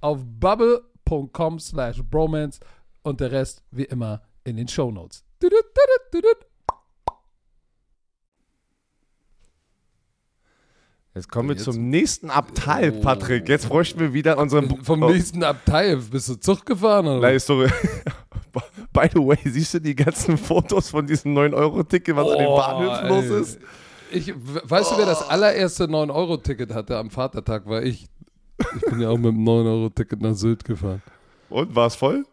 auf bubble.com slash bromance und der Rest wie immer in den Shownotes. Jetzt kommen wir Jetzt- zum nächsten Abteil, Oh. Patrick. Jetzt bräuchten wir wieder unseren. Vom oh, nächsten Abteil bist du Zug gefahren oder? Nein, sorry. By the way, siehst du die ganzen Fotos von diesem 9-Euro-Ticket, was an den Oh, Bahnhöfen los ist? Ich, we- weißt du, wer das allererste 9-Euro-Ticket hatte am Vatertag, war ich. Ich bin ja auch mit dem 9-Euro-Ticket nach Sylt gefahren. Und war es voll?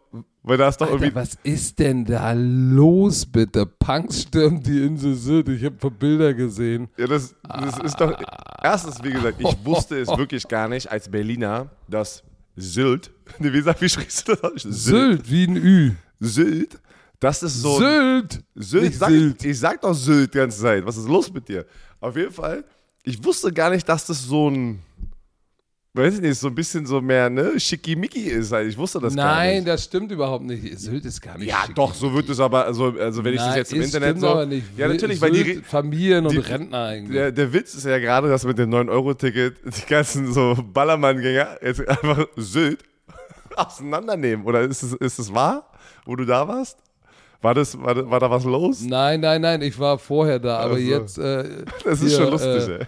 Weil da ist doch Alter, irgendwie. was ist denn da los, bitte? Punks stürmt die Insel Sylt. Ich habe Bilder gesehen. Ja, das, das ist doch. Erstens, wie gesagt, ich wusste es wirklich gar nicht als Berliner, dass Sylt. Nee, wie, sag, wie schriebst du das? Sylt, wie ein Ü. Sylt. Das ist so. Sylt! Sylt, Nicht sag Sylt. Ich, ich sag doch Sylt die ganze Zeit. Was ist los mit dir? Auf jeden Fall, ich wusste gar nicht, dass das so ein weiß ich nicht, so ein bisschen so mehr, ne, schickimicki ist. Halt. Ich wusste das Nein, gar nicht. das stimmt überhaupt nicht. Sylt ist gar nicht Ja, doch, so wird es aber, also, also wenn ich das Nein, jetzt im Internet stimmt so. aber nicht. Ja, natürlich, weil die, Sylt, Familien und die- Rentner eigentlich. der, der Witz ist ja gerade, dass mit dem 9-Euro-Ticket die ganzen so Ballermann-Gänger jetzt einfach Sylt auseinandernehmen. Oder ist es, ist es wahr, wo du da warst? War, das, war, da- war da was los? Nein, nein, nein, ich war vorher da, aber Also, jetzt. Äh, Das ist hier, schon lustig, äh, ey.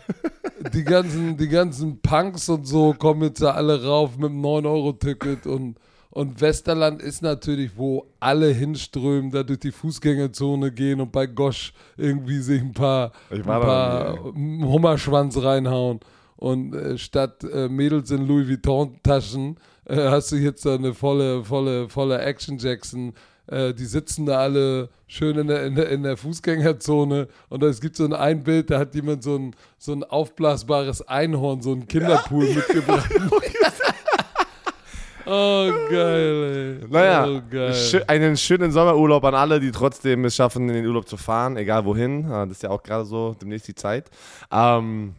Die ganzen, die ganzen Punks und so kommen jetzt da alle rauf mit dem 9-Euro-Ticket und, und Westerland ist natürlich, wo alle hinströmen, da durch die Fußgängerzone gehen und bei Gosch irgendwie sich ein paar, ein paar Hummerschwanz reinhauen. Und äh, statt äh, Mädels in Louis Vuitton-Taschen äh, hast du jetzt da eine volle, volle, volle Action Jackson. Äh, die sitzen da alle schön in der, in, der, in der Fußgängerzone und es gibt so ein, ein Bild, da hat jemand so ein, so ein aufblasbares Einhorn, so ein Kinderpool mitgebracht. oh, geil, ey. Naja, oh, geil. einen schönen Sommerurlaub an alle, die trotzdem es schaffen, in den Urlaub zu fahren, egal wohin. Äh, Das ist ja auch gerade so demnächst die Zeit. Ähm,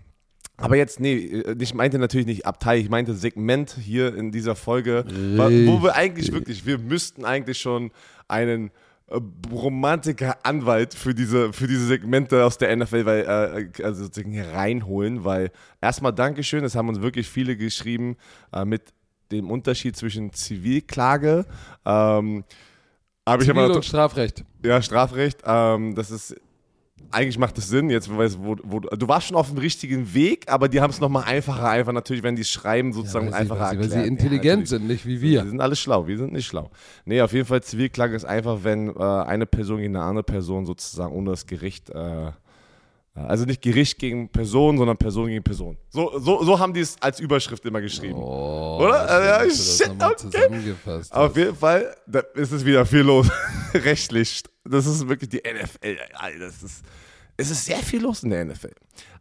aber jetzt, nee, äh, ich meinte natürlich nicht Abtei, ich meinte Segment hier in dieser Folge, wa- wo wir eigentlich wirklich, wir müssten eigentlich schon einen äh, Romantiker-Anwalt für diese, für diese Segmente aus der NFL weil, äh, also sozusagen hier reinholen, weil erstmal Dankeschön, das haben uns wirklich viele geschrieben äh, mit dem Unterschied zwischen Zivilklage, ähm, aber ich Zivil- und Strafrecht. ja, Strafrecht, ähm, das ist, eigentlich macht es Sinn, jetzt, weißt, wo, wo, du warst schon auf dem richtigen Weg, aber die haben es nochmal einfacher, einfach natürlich, wenn die schreiben, sozusagen weil, sie, einfacher weil, sie, weil erklärt. sie intelligent ja, sind, nicht wie Wir wir. sind alle schlau, wir sind nicht schlau. Nee, auf jeden Fall Zivilklage ist einfach, wenn äh, eine Person gegen eine andere Person sozusagen ohne das Gericht, äh, also nicht Gericht gegen Person, sondern Person gegen Person. So, so, so haben die es als Überschrift immer geschrieben. Oh, Oder? schön, Ja, das shit, okay. zusammengefasst Auf jeden Fall, da ist es wieder viel los, rechtlich. Das ist wirklich die NFL. Das ist, es ist sehr viel los in der NFL.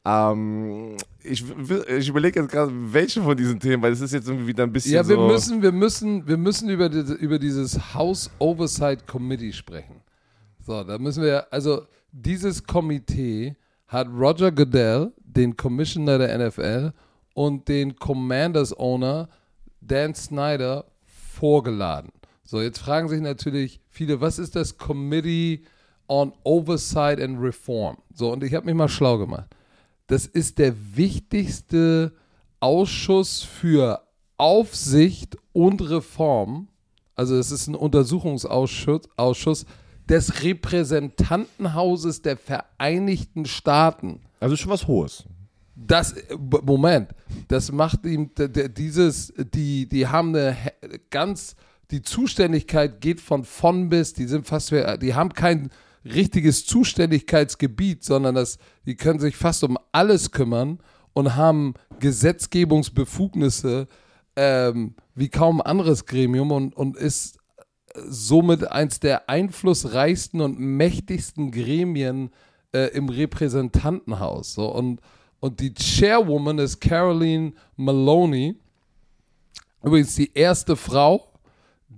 Ähm, ich ich überlege jetzt gerade, welche von diesen Themen, weil es ist jetzt irgendwie wieder ein bisschen Ja, wir so. müssen, wir müssen, wir müssen über, diese, über dieses House Oversight Committee sprechen. So, da müssen wir, also dieses Komitee hat Roger Goodell, den Commissioner der NFL und den Commanders Owner Dan Snyder vorgeladen. So, jetzt fragen sich natürlich viele, was ist das Committee on Oversight and Reform? So, und ich habe mich mal schlau gemacht. Das ist der wichtigste Ausschuss für Aufsicht und Reform. Also es ist ein Untersuchungsausschuss Ausschuss des Repräsentantenhauses der Vereinigten Staaten. also schon was Hohes. Das, Moment, das macht ihm, dieses, die, die haben eine ganz, die Zuständigkeit geht von von bis, die sind fast, die haben kein richtiges Zuständigkeitsgebiet, sondern das, die können sich fast um alles kümmern und haben Gesetzgebungsbefugnisse ähm, wie kaum anderes Gremium und, und ist somit eins der einflussreichsten und mächtigsten Gremien äh, im Repräsentantenhaus. So. Und, und die Chairwoman ist Caroline Maloney. Übrigens die erste Frau,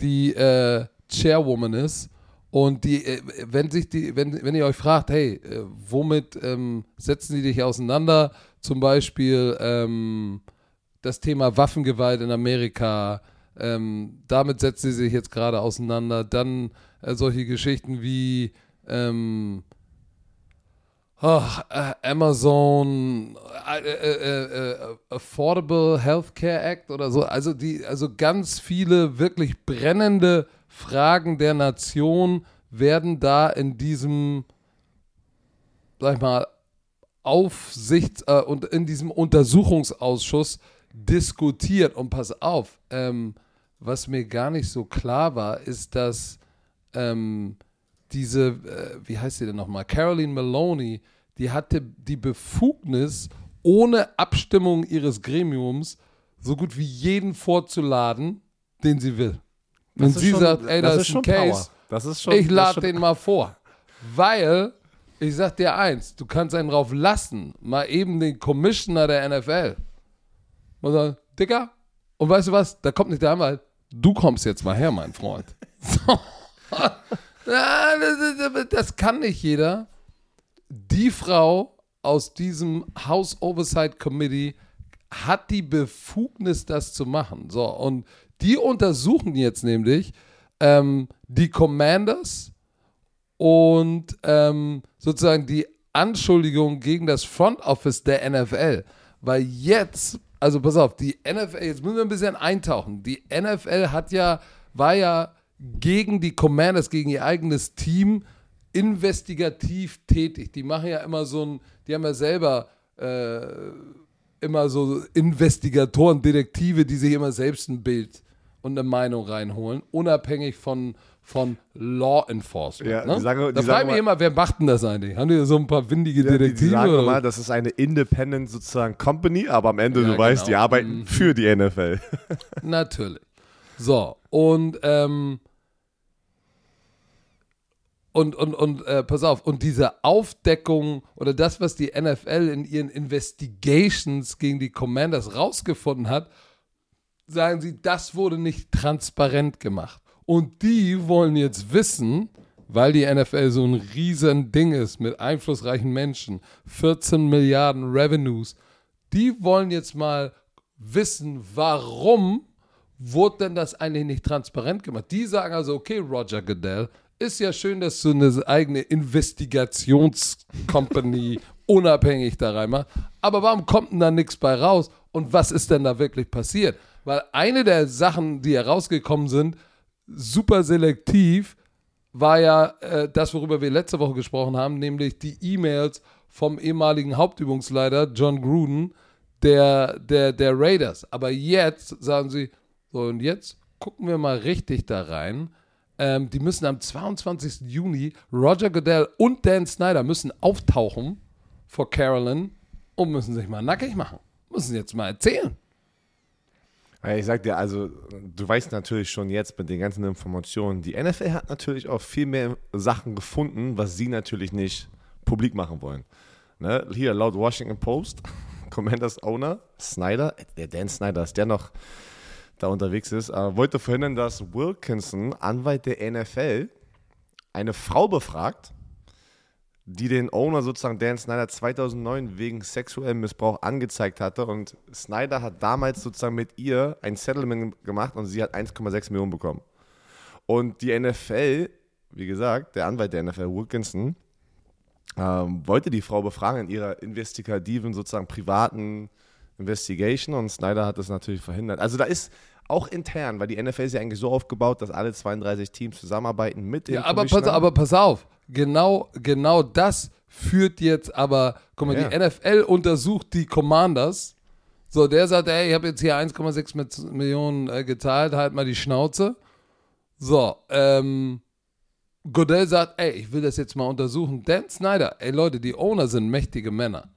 die äh, Chairwoman ist. Und die, äh, wenn sich die, wenn, wenn ihr euch fragt, hey, äh, womit ähm, setzen sie dich auseinander? Zum Beispiel ähm, das Thema Waffengewalt in Amerika, ähm, damit setzt sie sich jetzt gerade auseinander. Dann äh, solche Geschichten wie ähm, oh, äh, Amazon äh, äh, äh, Affordable Healthcare Act oder so. Also die, also ganz viele wirklich brennende Fragen der Nation werden da in diesem, sag ich mal, Aufsichts- äh, und in diesem Untersuchungsausschuss diskutiert. Und pass auf, ähm, was mir gar nicht so klar war, ist, dass ähm, diese, äh, wie heißt sie denn nochmal, Caroline Maloney, die hatte die Befugnis, ohne Abstimmung ihres Gremiums so gut wie jeden vorzuladen, den sie will. Wenn Das sie schon- sagt, ey, da das ist, ein schon Case. Das schon, ich das lade den mal vor. Weil, ich sag dir eins, du kannst einen drauf lassen, mal eben den Commissioner der NFL. Und sagen, Dicker, und weißt du was, da kommt nicht der Anwalt, du kommst jetzt mal her, mein Freund. So. Das, das kann nicht jeder. Die Frau aus diesem House Oversight Committee hat die Befugnis, das zu machen. So, und die untersuchen jetzt nämlich ähm, die Commanders und ähm, sozusagen die Anschuldigung gegen das Front Office der NFL. Weil jetzt, also pass auf, die NFL, jetzt müssen wir ein bisschen eintauchen. Die NFL hat ja, war ja gegen die Commanders, gegen ihr eigenes Team investigativ tätig. Die machen ja immer so ein, die haben ja selber äh, immer so Investigatoren, Detektive, die sich immer selbst ein Bild und eine Meinung reinholen, unabhängig von, von Law Enforcement. Ja, ne? die sagen- die da sagen frage ich mich immer, wer macht denn das eigentlich? Haben die so ein paar windige Ja, die, Detektive? die sagen oder? mal, das ist eine Independent sozusagen Company, aber am Ende, Ja, du weißt, die genau. arbeiten Mhm. für die NFL. Natürlich. So, und, ähm, und, und, und äh, pass auf, und diese Aufdeckung oder das, was die NFL in ihren Investigations gegen die Commanders rausgefunden hat, sagen sie, das wurde nicht transparent gemacht. Und die wollen jetzt wissen, weil die NFL so ein riesen Ding ist mit einflussreichen Menschen, 14 Milliarden Revenues, die wollen jetzt mal wissen, warum wurde denn das eigentlich nicht transparent gemacht? Die sagen also, okay, Roger Goodell, ist ja schön, dass du eine eigene Investigations-Company unabhängig da reinmachst, aber warum kommt denn da nichts bei raus? Und was ist denn da wirklich passiert? Weil eine der Sachen, die herausgekommen sind, super selektiv, war ja äh, das, worüber wir letzte Woche gesprochen haben, nämlich die E-Mails vom ehemaligen Hauptübungsleiter John Gruden der, der, der Raiders. Aber jetzt sagen sie, so und jetzt gucken wir mal richtig da rein. Ähm, die müssen am 22. Juni, Roger Goodell und Dan Snyder müssen auftauchen vor Carolyn und müssen sich mal nackig machen. Müssen jetzt mal erzählen. Ich sag dir, also du weißt natürlich schon jetzt mit den ganzen Informationen, die NFL hat natürlich auch viel mehr Sachen gefunden, was sie natürlich nicht publik machen wollen. Ne? Hier laut Washington Post, Commanders Owner Snyder, der Dan Snyder, ist der noch da unterwegs ist, äh, wollte verhindern, dass Wilkinson, Anwalt der NFL, eine Frau befragt, die den Owner sozusagen Dan Snyder 2009 wegen sexuellem Missbrauch angezeigt hatte und Snyder hat damals sozusagen mit ihr ein Settlement gemacht und sie hat 1,6 Millionen bekommen. Und die NFL, wie gesagt, der Anwalt der NFL, Wilkinson, ähm, wollte die Frau befragen in ihrer investigativen, sozusagen privaten Investigation und Snyder hat das natürlich verhindert. Also da ist auch intern, weil die NFL ist ja eigentlich so aufgebaut, dass alle 32 Teams zusammenarbeiten mit dem Ja, aber pass, aber pass auf, genau, genau das führt jetzt aber, guck mal, Ja. die NFL untersucht die Commanders. So, der sagt, ey, ich habe jetzt hier 1,6 mit- Millionen äh, gezahlt, halt mal die Schnauze. So, ähm, Goodell sagt, ey, ich will das jetzt mal untersuchen. Dan Snyder, ey Leute, die Owner sind mächtige Männer.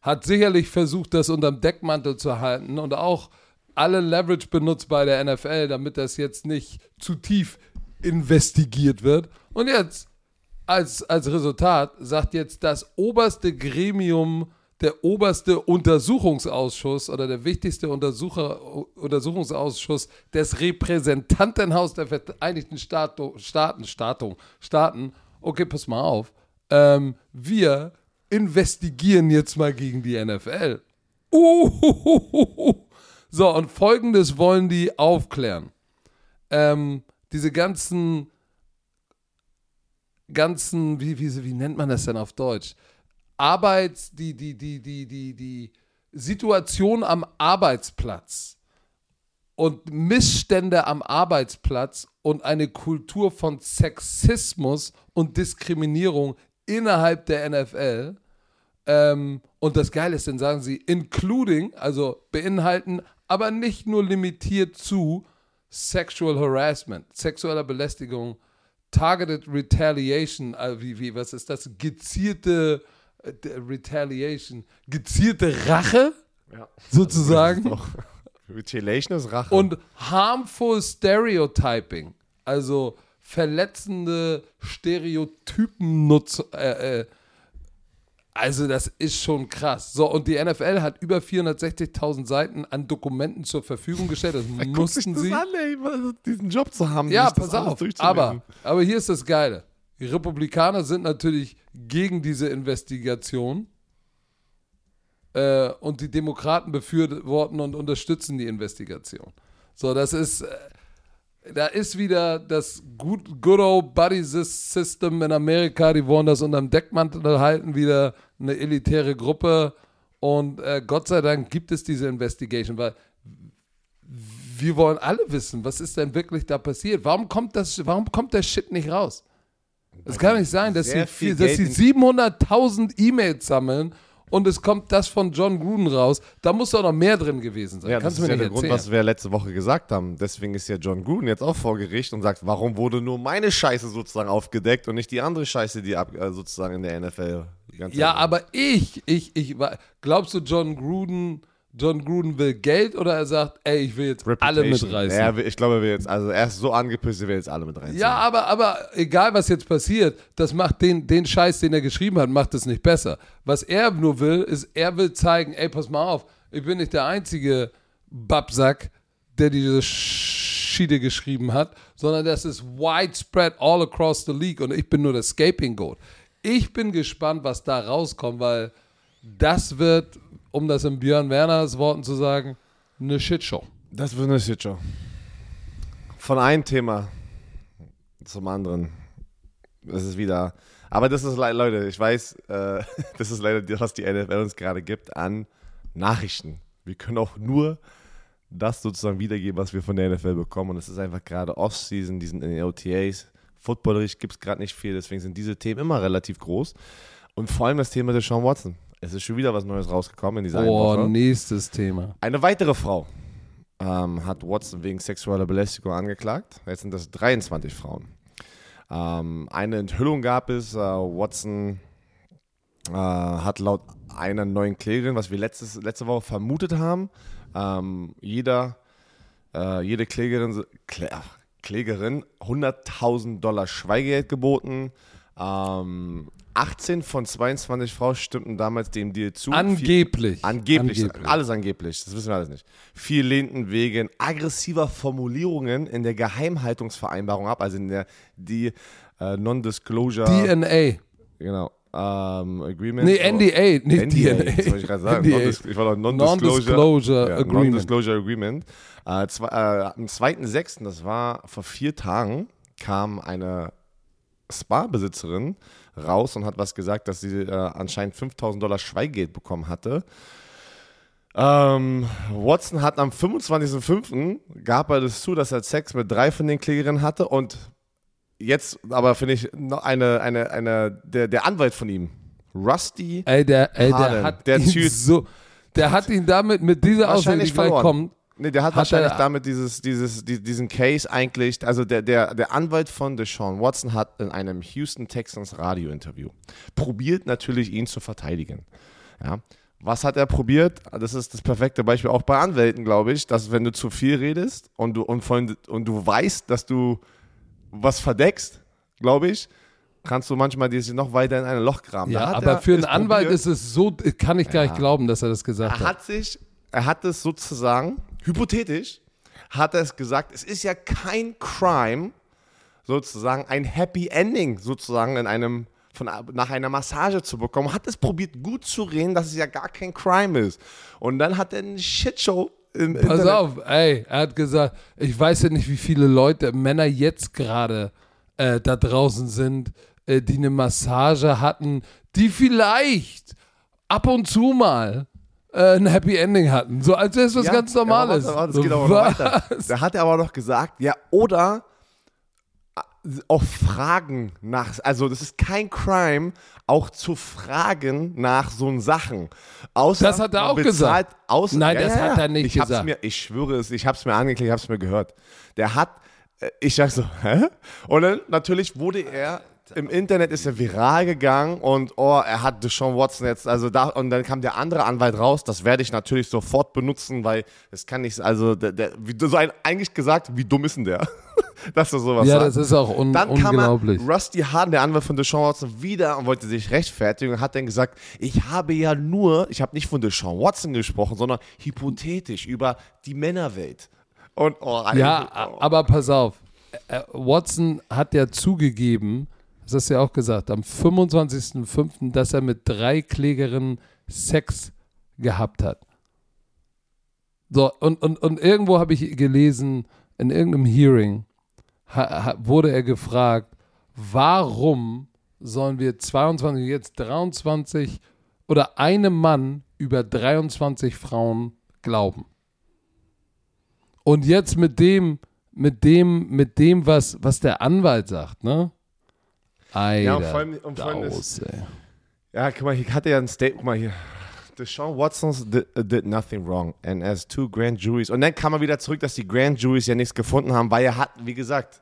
Hat sicherlich versucht, das unterm Deckmantel zu halten und auch alle Leverage benutzt bei der NFL, damit das jetzt nicht zu tief investigiert wird. Und jetzt, als, als Resultat, sagt jetzt das oberste Gremium, der oberste Untersuchungsausschuss oder der wichtigste Untersucher, Untersuchungsausschuss des Repräsentantenhaus der Vereinigten Staato, Staaten, Staatung, Staaten, okay, pass mal auf, ähm, wir investigieren jetzt mal gegen die NFL. Uhuhuhu. So, und folgendes wollen die aufklären. Ähm, diese ganzen, ganzen, wie, wie, wie nennt man das denn auf Deutsch? Arbeits, die, die, die, die, die, die Situation am Arbeitsplatz und Missstände am Arbeitsplatz und eine Kultur von Sexismus und Diskriminierung innerhalb der NFL. Ähm, und das Geile ist, dann sagen sie, including, also beinhalten, aber nicht nur limitiert zu Sexual Harassment, sexueller Belästigung, Targeted Retaliation, äh, wie, wie, was ist das? Gezielte äh, Retaliation, gezielte Rache, Ja. sozusagen. Retaliation ist Rache. Und harmful stereotyping, also verletzende Stereotypen äh, äh, also das ist schon krass. So, und die NFL hat über 460.000 Seiten an Dokumenten zur Verfügung gestellt. Das sich mussten das sie. an, ey, diesen Job zu haben. Ja, pass auf. Aber, aber hier ist das Geile. Die Republikaner sind natürlich gegen diese Investigation. äh, und die Demokraten befürworten und unterstützen die Investigation. So, das ist, äh, da ist wieder das good, good old buddy System in Amerika, die wollen das unterm Deckmantel halten, wieder eine elitäre Gruppe und äh, Gott sei Dank gibt es diese Investigation, weil wir wollen alle wissen, was ist denn wirklich da passiert? Warum kommt das, warum kommt der Shit nicht raus? Es kann nicht sein, dass sie, viel, dass sie 700.000 E-Mails sammeln und es kommt das von John Gruden raus. Da muss doch noch mehr drin gewesen sein. Ja, Kannst das ist mir ja der Grund, was wir letzte Woche gesagt haben. Deswegen ist ja John Gruden jetzt auch vor Gericht und sagt, warum wurde nur meine Scheiße sozusagen aufgedeckt und nicht die andere Scheiße, die ab, äh, sozusagen in der NFL die ganze Ja, Zeit- aber ich, ich, ich, glaubst du, John Gruden, John Gruden will Geld oder er sagt, ey, ich will jetzt alle Reputation. mitreißen? Ja, ich glaube, er will jetzt, also er ist so angepisst, er will jetzt alle mit reinziehen. Ja, aber, aber egal, was jetzt passiert, das macht den, den Scheiß, den er geschrieben hat, macht es nicht besser. Was er nur will, ist, er will zeigen, ey, pass mal auf, ich bin nicht der einzige Babsack, der diese Schiede geschrieben hat, sondern das ist widespread all across the league und ich bin nur das Scaping Goat. Ich bin gespannt, was da rauskommt, weil das wird, um das in Björn Werners Worten zu sagen, eine Shitshow. Das wird eine Shitshow. Von einem Thema zum anderen. Das ist wieder. Aber das ist leider, Leute, ich weiß, äh, das ist leider, was die NFL uns gerade gibt an Nachrichten. Wir können auch nur das sozusagen wiedergeben, was wir von der NFL bekommen. Und es ist einfach gerade Off-Season, die sind in den OTAs. Footballerisch gibt es gerade nicht viel, deswegen sind diese Themen immer relativ groß. Und vor allem das Thema der Sean Watson. Es ist schon wieder was Neues rausgekommen in dieser Oh, Woche. nächstes Thema. Eine weitere Frau ähm, hat Watson wegen sexueller Belästigung angeklagt. Jetzt sind das 23 Frauen. Ähm, eine Enthüllung gab es. Äh, Watson äh, hat laut einer neuen Klägerin, was wir letztes, letzte Woche vermutet haben, ähm, jeder, äh, jede Klägerin, Klä, Klägerin 100.000 Dollar Schweigegeld geboten. Ähm, 18 von 22 Frauen stimmten damals dem Deal zu. Angeblich. Angeblich, Angeblich. alles angeblich, das wissen wir alles nicht. Vier lehnten wegen aggressiver Formulierungen in der Geheimhaltungsvereinbarung ab, also in der die äh, Non-Disclosure DNA. genau, ähm, Agreement. Nee, NDA, nicht NDA, DNA. das wollte ich gerade sagen. Non-Dis- ich war doch Non-Disclosure Non-Disclosure ja, Agreement. Non-Disclosure Agreement. Äh, zwei, äh, am 2.6., das war vor vier Tagen, kam eine Spa-Besitzerin raus und hat was gesagt, dass sie äh, anscheinend 5000 Dollar Schweigegeld bekommen hatte. Ähm, Watson hat am 25.05. gab er das zu, dass er Sex mit drei von den Klägerinnen hatte und jetzt aber finde ich noch eine, eine, eine, der, der Anwalt von ihm, Rusty, Ey, der, ey, der Harden, hat der ihn so, der hat ihn damit mit dieser Aussage, die gleich kommt, Nee, der hat, Hat wahrscheinlich er- damit dieses, dieses, die- diesen Case eigentlich, also der, der, der Anwalt von Deshaun Watson hat in einem Houston Texans Radiointerview probiert natürlich ihn zu verteidigen. Ja. Was hat er probiert? Das ist das perfekte Beispiel auch bei Anwälten, glaube ich, dass wenn du zu viel redest und du, und, von, und du weißt, dass du was verdeckst, glaube ich, kannst du manchmal dir noch weiter in ein Loch graben. Ja, aber er für einen Anwalt probiert. ist es so, kann ich gar nicht Ja. glauben, dass er das gesagt Er hat. hat sich, er hat es sozusagen, hypothetisch, hat er es gesagt, es ist ja kein Crime, sozusagen ein Happy Ending sozusagen in einem, von, nach einer Massage zu bekommen. Hat es probiert gut zu reden, dass es ja gar kein Crime ist. Und dann hat er eine Shitshow im Pass Internet. auf, ey, er hat gesagt, ich weiß ja nicht, wie viele Leute, Männer jetzt gerade äh, da draußen sind, äh, die eine Massage hatten, die vielleicht ab und zu mal äh, ein Happy Ending hatten. So als wäre es was Ja, ganz ja, Normales. warte, warte, so, geht aber noch weiter. Da hat er aber noch gesagt, ja, oder äh, auch Fragen nach, also das ist kein Crime, auch zu fragen nach so Sachen. Außer Das hat er auch gesagt. Außer, Nein, das hat er nicht ich gesagt. Mir, ich schwöre es, ich habe es mir angeklickt, ich habe es mir gehört. Der hat, äh, ich sag so, hä? Und dann natürlich wurde er im Internet ist er viral gegangen und oh, er hat Deshaun Watson jetzt, also da, und dann kam der andere Anwalt raus, das werde ich natürlich sofort benutzen, weil es kann nicht, also der, der wie, so ein, eigentlich gesagt, wie dumm ist denn der? Dass er sowas Ja, sagt. das ist auch un Dann kam er, unglaublich. Rusty Harden, der Anwalt von Deshaun Watson, wieder und wollte sich rechtfertigen und hat dann gesagt, ich habe ja nur, ich habe nicht von Deshaun Watson gesprochen, sondern hypothetisch über die Männerwelt. Und oh, Ja, oh. aber pass auf. Äh, Watson hat ja zugegeben, das hast du ja auch gesagt, am 25.05., dass er mit drei Klägerinnen Sex gehabt hat. So, und, und, und irgendwo habe ich gelesen, in irgendeinem Hearing ha, ha, wurde er gefragt, warum sollen wir 22, jetzt 23 oder einem Mann über 23 Frauen glauben? Und jetzt mit dem, mit dem, mit dem, was, was der Anwalt sagt, ne? Alter, Ja, und vor allem- und vor allem ist-. Ja, guck mal, hier hatte ja ein Statement, guck mal hier. Deshaun Watson did, uh, did nothing wrong and as two grand juries. Und dann kam er wieder zurück, dass die grand juries ja nichts gefunden haben, weil er hat, wie gesagt,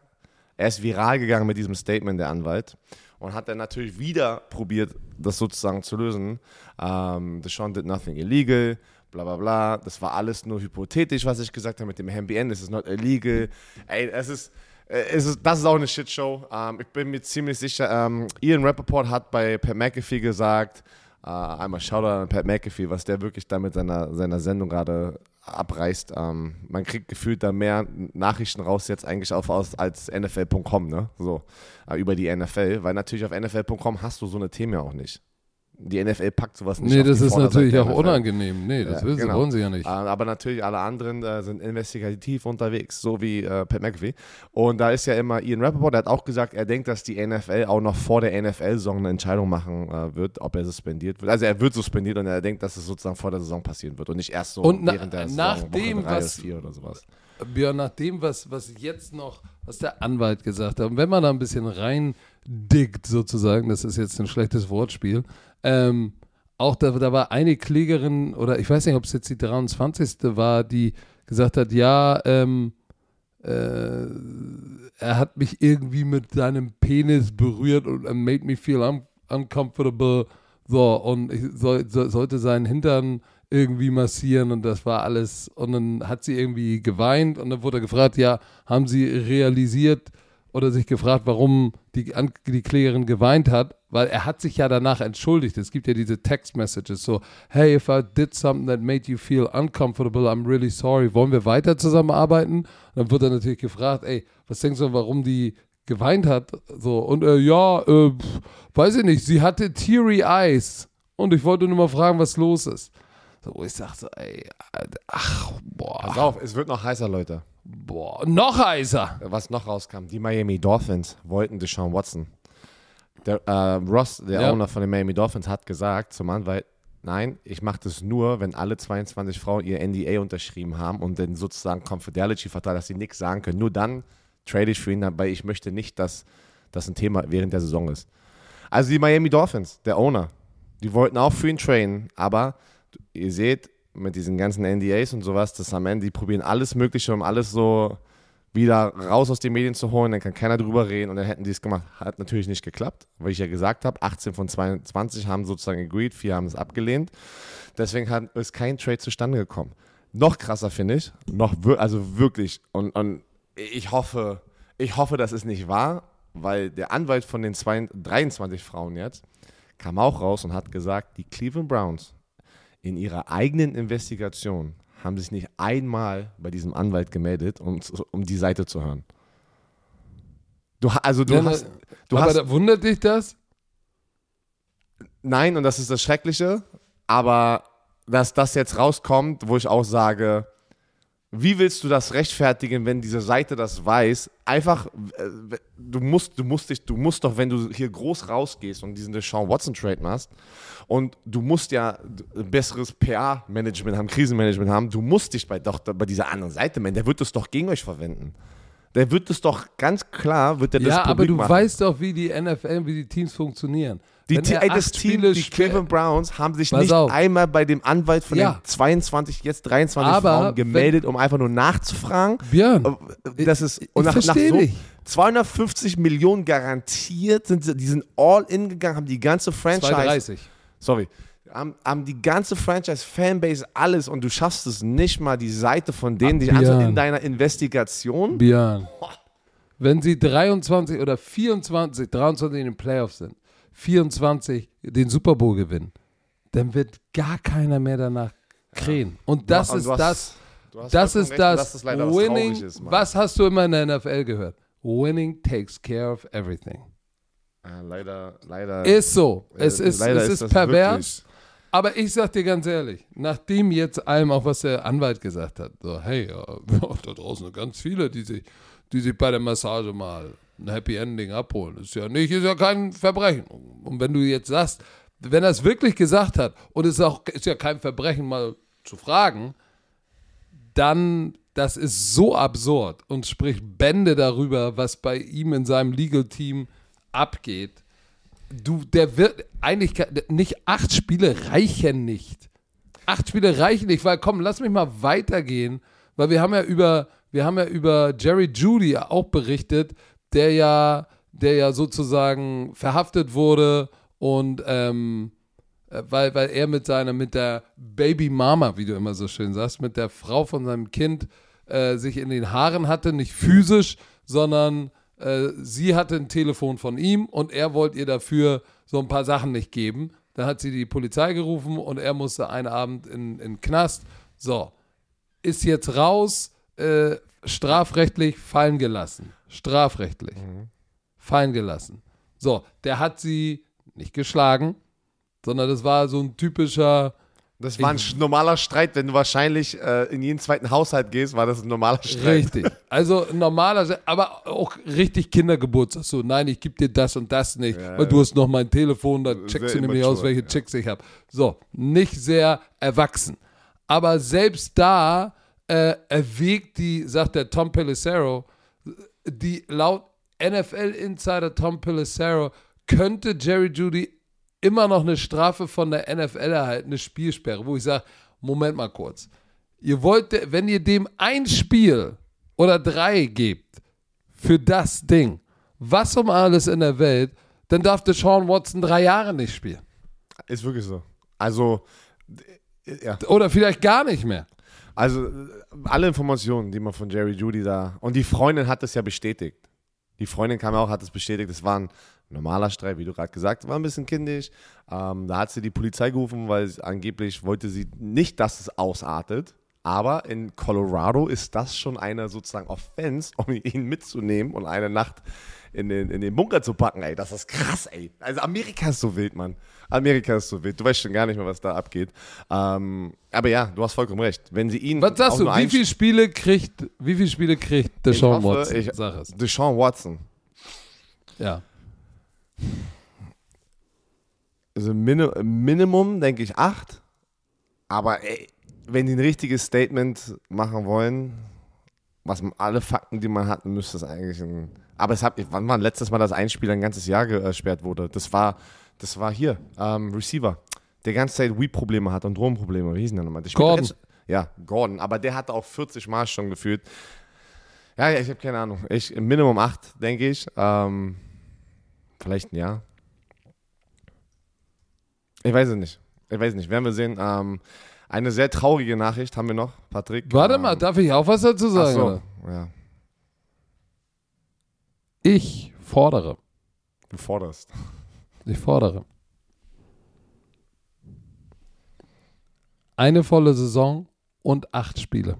er ist viral gegangen mit diesem Statement, der Anwalt. Und hat dann natürlich wieder probiert, das sozusagen zu lösen. Ähm, Deshaun did nothing illegal, bla bla bla. Das war alles nur hypothetisch, was ich gesagt habe mit dem MBN. Das ist not illegal. Ey, es ist, es ist, das ist auch eine Shitshow. Ähm, ich bin mir ziemlich sicher, ähm, Ian Rappaport hat bei Pat McAfee gesagt, äh, einmal Shoutout an Pat McAfee, was der wirklich da mit seiner, seiner Sendung gerade abreißt. Ähm, man kriegt gefühlt da mehr Nachrichten raus jetzt eigentlich auf aus als NFL.com, ne? So, äh, über die NFL, weil natürlich auf NFL.com hast du so eine Themen ja auch nicht. Die NFL packt sowas nicht Nee, das ist Vorderseite natürlich der auch unangenehm. Nee, das Ja, genau. wollen sie ja nicht. Äh, Aber natürlich alle anderen äh, sind investigativ unterwegs, so wie äh, Pat McAfee. Und da ist ja immer Ian Rappaport, der hat auch gesagt, er denkt, dass die NFL auch noch vor der NFL-Saison eine Entscheidung machen äh, wird, ob er suspendiert wird. Also er wird suspendiert und er denkt, dass es sozusagen vor der Saison passieren wird und nicht erst so Und na- während der Saison, nachdem, Woche drei was- oder sowas. Björn, nach dem, was, was jetzt noch, was der Anwalt gesagt hat, und wenn man da ein bisschen reindickt, sozusagen, das ist jetzt ein schlechtes Wortspiel, ähm, auch da, da war eine Klägerin, oder ich weiß nicht, ob es jetzt die 23. war, die gesagt hat, ja, ähm, äh, er hat mich irgendwie mit seinem Penis berührt und made me feel un uncomfortable. So, und ich soll, so, sollte seinen Hintern irgendwie massieren und das war alles. Und dann hat sie irgendwie geweint und dann wurde gefragt, ja, haben sie realisiert oder sich gefragt, warum die, die Klägerin geweint hat, weil er hat sich ja danach entschuldigt. Es gibt ja diese Text-Messages so, hey, if I did something that made you feel uncomfortable, I'm really sorry. Wollen wir weiter zusammenarbeiten? Und dann wird er natürlich gefragt, ey, was denkst du, warum die geweint hat? So, und äh, ja, äh, weiß ich nicht, sie hatte teary eyes. Und ich wollte nur mal fragen, was los ist. So, ich sag so, ey, ach, boah, Pass auf, es wird noch heißer, Leute. Boah, noch heißer. Was noch rauskam, die Miami Dolphins wollten Deshaun Watson. Der, äh, Ross, der Ja. Owner von den Miami Dolphins, hat gesagt zum Anwalt, nein, ich mache das nur, wenn alle 22 Frauen ihr NDA unterschrieben haben und den sozusagen Confidentiality-Vertrag, dass sie nichts sagen können. Nur dann trade ich für ihn, weil ich möchte nicht, dass das ein Thema während der Saison ist. Also die Miami Dolphins, der Owner, die wollten auch für ihn trainen, aber ihr seht mit diesen ganzen NDAs und sowas, dass am Ende, die probieren alles Mögliche, um alles so wieder raus aus den Medien zu holen, dann kann keiner drüber reden und dann hätten die es gemacht. Hat natürlich nicht geklappt, weil ich ja gesagt habe, 18 von 22 haben sozusagen agreed, vier haben es abgelehnt. Deswegen hat, ist kein Trade zustande gekommen. Noch krasser finde ich, noch also wirklich und, und ich hoffe, ich hoffe, das ist nicht wahr, weil der Anwalt von den zwei, 23 Frauen jetzt kam auch raus und hat gesagt, die Cleveland Browns in ihrer eigenen Investigation haben sich nicht einmal bei diesem Anwalt gemeldet, um, um die Seite zu hören. Du, also du Ja, hast, du aber hast, da, wundert dich das? nein, und das ist das Schreckliche, aber dass das jetzt rauskommt, wo ich auch sage, wie willst du das rechtfertigen, wenn diese Seite das weiß? Einfach, äh, du musst, du musst dich, du musst doch, wenn du hier groß rausgehst und diesen Deshaun Watson Trade machst und du musst ja ein besseres PR-Management haben, Krisenmanagement haben, du musst dich bei, doch, bei dieser anderen Seite melden. Der wird das doch gegen euch verwenden. Der wird es doch ganz klar, wird er das Ja, aber du machen. weißt doch, wie die NFL, wie die Teams funktionieren. Die, Wenn er das Team, die Cleveland Browns, haben sich Pass nicht auf. einmal bei dem Anwalt von Ja. den 22, jetzt 23 Aber Frauen gemeldet, um einfach nur nachzufragen. Björn, Das ist, ich und nach, nach versteh so dich. 250 Millionen garantiert, sind sie, die sind all in gegangen, haben die ganze Franchise, 230. sorry, haben, haben die ganze Franchise, Fanbase, alles und du schaffst es nicht mal, die Seite von denen, die also in deiner Investigation. Björn, wenn sie 23 oder 24, 23 in den Playoffs sind, 24 den Super Bowl gewinnen, dann wird gar keiner mehr danach krähen. Und das Und ist hast- das, das ist recht, das, das was Winning, traurig ist, was hast du immer in der NFL gehört? Winning takes care of everything. Ah, leider, leider. Ist so. Es Äh, ist, leider es ist ist, pervers. Aber ich sag dir ganz ehrlich, nachdem jetzt allem auch was der Anwalt gesagt hat, so, hey, ja, da draußen ganz viele, die sich, die sich bei der Massage mal ein Happy Ending abholen. Ist ja nicht, ist ja kein Verbrechen. Und wenn du jetzt sagst, wenn er es wirklich gesagt hat und es ist auch ist ja kein Verbrechen mal zu fragen, dann das ist so absurd und spricht Bände darüber, was bei ihm in seinem Legal Team abgeht. Du, der wird eigentlich nicht acht Spiele reichen nicht. Acht Spiele reichen nicht, weil komm, lass mich mal weitergehen, weil wir haben ja über wir haben ja über Jerry Judy auch berichtet, der ja der ja sozusagen verhaftet wurde und ähm, äh, weil, weil er mit seiner, mit der Baby Mama, wie du immer so schön sagst, mit der Frau von seinem Kind äh, sich in den Haaren hatte, nicht physisch, sondern äh, sie hatte ein Telefon von ihm und er wollte ihr dafür so ein paar Sachen nicht geben. Dann hat sie die Polizei gerufen und er musste einen Abend in den Knast. So, ist jetzt raus, äh, strafrechtlich fallen gelassen. Strafrechtlich. Mhm. Fallen gelassen. So, der hat sie nicht geschlagen, sondern das war so ein typischer. Das war ein ich, normaler Streit, wenn du wahrscheinlich äh, in jeden zweiten Haushalt gehst, war das ein normaler Streit. Richtig. Also normaler, aber auch richtig Kindergeburtstag. So, nein, ich gebe dir das und das nicht, ja, weil du hast noch mein Telefon, da checkst du nämlich aus, welche ja. Chicks ich habe. So, nicht sehr erwachsen. Aber selbst da äh, erwägt die, sagt der Tom Pelissero, die laut NFL-Insider Tom Pelissero könnte Jerry Judy immer noch eine Strafe von der NFL erhalten, eine Spielsperre, wo ich sage, Moment mal kurz. Ihr wollt, wenn ihr dem ein Spiel oder drei gebt für das Ding, was um alles in der Welt, dann darf der Sean Watson drei Jahre nicht spielen. Ist wirklich so. Also, ja. Oder vielleicht gar nicht mehr. Also, alle Informationen, die man von Jerry Judy da. Und die Freundin hat das ja bestätigt. Die Freundin kam auch, hat es bestätigt. Es waren normaler Streit, wie du gerade gesagt hast, war ein bisschen kindisch. Ähm, da hat sie die Polizei gerufen, weil angeblich wollte sie nicht, dass es ausartet. Aber in Colorado ist das schon eine sozusagen Offense, um ihn mitzunehmen und eine Nacht in den, in den Bunker zu packen. Ey, das ist krass, ey. Also Amerika ist so wild, Mann. Amerika ist so wild. Du weißt schon gar nicht mehr, was da abgeht. Ähm, aber ja, du hast vollkommen recht. Wenn sie ihn. Was sagst du? Wie viele Spiele kriegt, wie viele Spiele kriegt Deshaun Watson? Ich. Deshaun Watson. Ja. Also Min Minimum denke ich acht. Aber ey, wenn die ein richtiges Statement machen wollen, was alle Fakten, die man hat, müsste es eigentlich ein. Aber es hat, wann war letztes Mal, dass ein Spieler ein ganzes Jahr gesperrt wurde? Das war, das war hier, ähm, Receiver, der ganze Zeit Weed-Probleme hat und Drogenprobleme. Wie hieß denn der nochmal? Gordon. Jetzt, ja, Gordon. Aber der hatte auch 40 Mal schon gefühlt. Ja, ja ich habe keine Ahnung. Ich, Minimum 8, denke ich. Ähm, Vielleicht ein Jahr. Ich weiß es nicht. Ich weiß nicht. Werden wir sehen. Ähm, eine sehr traurige Nachricht haben wir noch, Patrick. Warte ähm, mal, darf ich auch was dazu sagen? So, ja. Ich fordere. Du forderst. Ich fordere. Eine volle Saison und acht Spiele.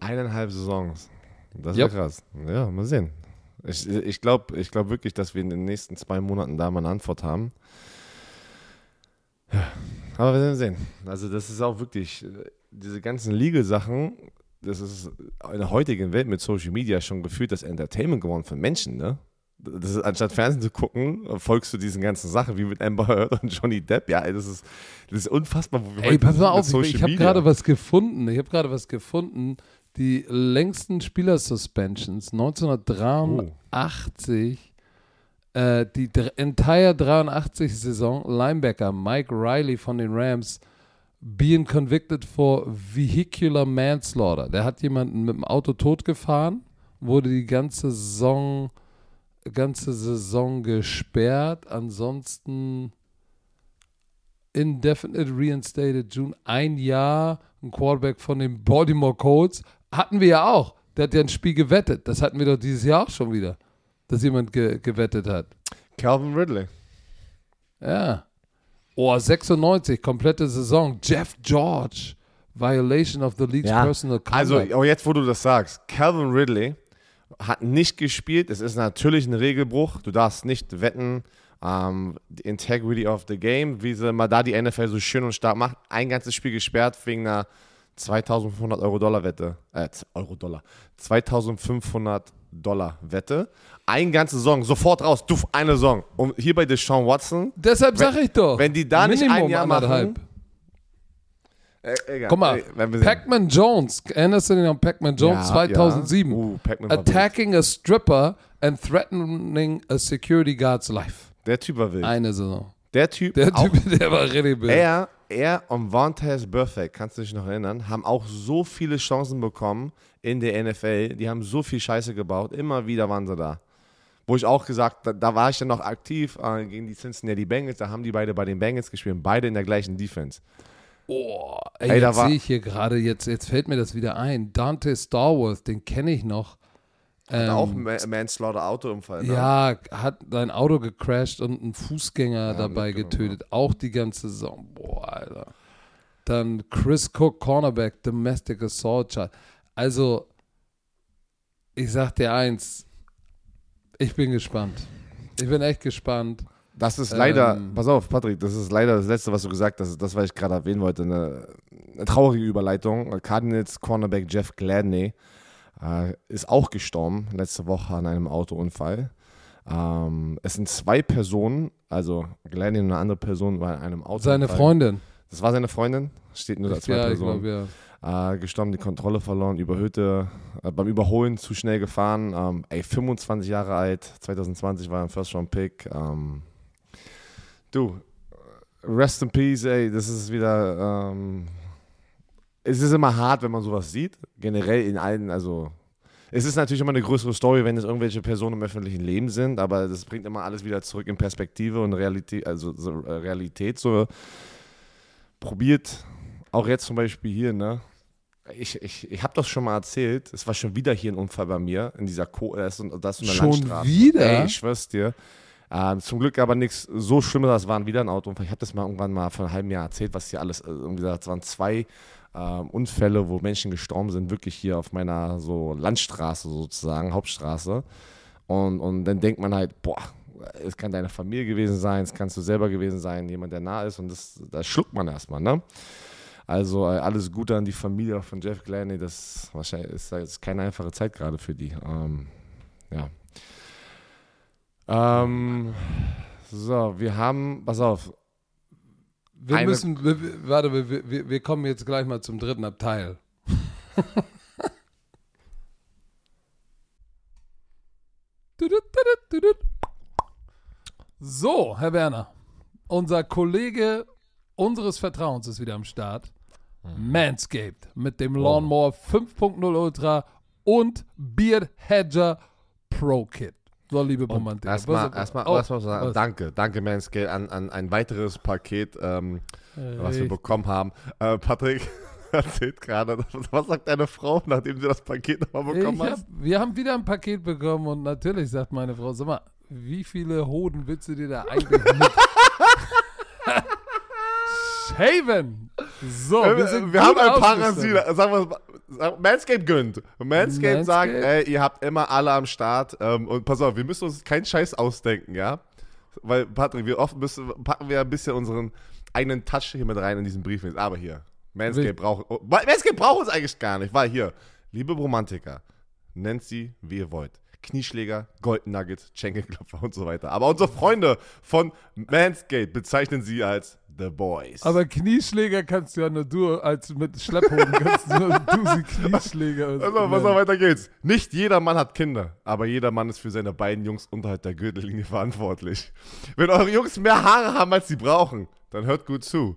Eineinhalb Saisons. Das ist yep. krass. Ja, mal sehen. Ich, ich glaube ich glaub wirklich, dass wir in den nächsten zwei Monaten da mal eine Antwort haben. Ja, aber wir werden sehen. Also das ist auch wirklich, diese ganzen Legal-Sachen, das ist in der heutigen Welt mit Social Media schon gefühlt das Entertainment geworden für Menschen, ne? Das ist, anstatt Fernsehen zu gucken, folgst du diesen ganzen Sachen wie mit Amber Heard und Johnny Depp. Ja, das ist, das ist unfassbar. Wo wir Ey, pass mal auf, ich, ich habe gerade was gefunden. Ich habe gerade was gefunden die längsten Spieler-Suspensions 1983, oh. äh, die entire 83-Saison, Linebacker Mike Riley von den Rams being convicted for vehicular manslaughter. Der hat jemanden mit dem Auto totgefahren, wurde die ganze Saison, ganze Saison gesperrt. Ansonsten indefinite reinstated June ein Jahr ein Quarterback von den Baltimore Colts hatten wir ja auch. Der hat ja ein Spiel gewettet. Das hatten wir doch dieses Jahr auch schon wieder, dass jemand ge gewettet hat. Calvin Ridley. Ja. Oh, 96, komplette Saison. Jeff George. Violation of the League's ja. Personal Conduct. Also, oh, jetzt, wo du das sagst, Calvin Ridley hat nicht gespielt. Es ist natürlich ein Regelbruch. Du darfst nicht wetten Ähm, the Integrity of the Game, wie sie mal da die NFL so schön und stark macht. Ein ganzes Spiel gesperrt wegen einer 2500 Euro Dollar Wette. Äh, Euro Dollar. 2500 Dollar Wette. Ein ganze Saison, sofort raus. Duff, eine Saison. Und hier bei Deshaun Watson. Deshalb sage ich doch. Wenn die da nicht Minimum ein Jahr machen. Äh, egal. Guck mal, sehen. Pac-Man Jones, erinnerst du dich an Pac-Man Jones Ja, 2007? Ja. Uh, wild. Attacking a stripper and threatening a security guard's life. Der Typ war wild. Eine Saison. Der Typ, Der auch Typ, der war richtig wild. Er, er und Vontaze Birthday, kannst du dich noch erinnern, haben auch so viele Chancen bekommen in der NFL. Die haben so viel Scheiße gebaut. Immer wieder waren sie da. Wo ich auch gesagt, da, da war ich dann noch aktiv äh, gegen die Cincinnati Bengals. Da haben die beide bei den Bengals gespielt. Beide in der gleichen Defense. Oh, ey, Ey, da sehe ich hier gerade, jetzt, jetzt fällt mir das wieder ein. Dante Starworth, den kenne ich noch. Ähm, auch Ma Manslaughter Autounfall. Ne? ja, hat sein Auto gecrashed und einen Fußgänger dabei mitgenommen, getötet. Auch die ganze Saison. Boah, Alter. Dann Chris Cook, Cornerback, Domestic Assault Charge. Also, ich sag dir eins, ich bin gespannt. Ich bin echt gespannt. Das ist leider, Ähm. pass auf, Patrick, das ist leider das Letzte, was du gesagt hast. Das, was ich gerade erwähnen wollte. Eine, eine traurige Überleitung. Cardinals Cornerback Jeff Gladney äh, ist auch gestorben letzte Woche an einem Autounfall. Ähm, es sind zwei Personen, also Gladney und eine andere Person bei einem Autounfall. Seine Freundin. Das war seine Freundin, steht nur da zwei Ja, Personen. glaube, ja. Äh, gestorben, die Kontrolle verloren, überhöhte, äh, beim Überholen zu schnell gefahren. Ähm, ey, 25 Jahre alt, 2020 war ein First-Round-Pick. Ähm, du, rest in peace, ey, das ist wieder, ähm, es ist immer hart, wenn man sowas sieht, generell in allen, also, es ist natürlich immer eine größere Story, wenn es irgendwelche Personen im öffentlichen Leben sind, aber das bringt immer alles wieder zurück in Perspektive und Realität, also so, äh, Realität, so probiert, auch jetzt zum Beispiel hier, ne, ich, ich, ich habe das schon mal erzählt. Es war schon wieder hier ein Unfall bei mir in dieser Ko das ist, das ist Schon Landstraße. wieder? Ey, ich schwör's dir. Ähm, zum Glück aber nichts so Schlimmes, das waren wieder ein Autounfall. Ich habe das mal irgendwann mal vor einem halben Jahr erzählt, was hier alles, äh, irgendwie das waren zwei ähm, Unfälle, wo Menschen gestorben sind, wirklich hier auf meiner so Landstraße sozusagen, Hauptstraße. Und, und dann denkt man halt, boah, es kann deine Familie gewesen sein, es kannst du selber gewesen sein, jemand, der nah ist und das, das schluckt man erstmal, ne? Also äh, alles Gute an die Familie von Jeff Gladney. Das wahrscheinlich ist, ist keine einfache Zeit gerade für die. Ähm, ja. Ähm, so, wir haben, pass auf, Wir Eine- müssen, wir, warte, wir, wir, wir kommen jetzt gleich mal zum dritten Abteil. So, Herr Werner, unser Kollege unseres Vertrauens ist wieder am Start. Manscaped mit dem Lawnmower 5.0 Ultra und Beard Hedger Pro Kit. So, liebe Romantiker. erstmal, erstmal, oh, erstmal sagen, was? danke, danke Manscaped an, an ein weiteres Paket, ähm, was wir bekommen haben. Äh, Patrick erzählt gerade, was sagt deine Frau, nachdem sie das Paket nochmal bekommen Ich hab, wir haben wieder ein Paket bekommen und natürlich sagt meine Frau, sag mal, wie viele Hoden willst du dir da eigentlich mit shaven? So, wir, Wir, sind wir haben ein. Parasit. Sagen wir, sagen- Manscaped gönnt. Manscaped sagt, Manscaped? ey, ihr habt immer alle am Start. Ähm, und pass auf, wir müssen uns keinen Scheiß ausdenken, ja? Weil, Patrick, wir oft müssen, packen wir ein bisschen unseren eigenen Touch hier mit rein in diesen Brief. Aber hier, Manscaped braucht, oh, Manscaped braucht uns eigentlich gar nicht. Weil hier, liebe Romantiker, nennt sie, wie ihr wollt. Knieschläger, Golden Nuggets, Schenkelklopfer und so weiter. Aber unsere Freunde von Manscaped bezeichnen sie als The Boys. Aber Knieschläger kannst du ja nur du, als mit Schlepphoden kannst du nur du sie Knieschläger. Also, was auch weiter geht's. Nicht jeder Mann hat Kinder, aber jeder Mann ist für seine beiden Jungs unterhalb der Gürtellinie verantwortlich. Wenn eure Jungs mehr Haare haben, als sie brauchen, dann hört gut zu.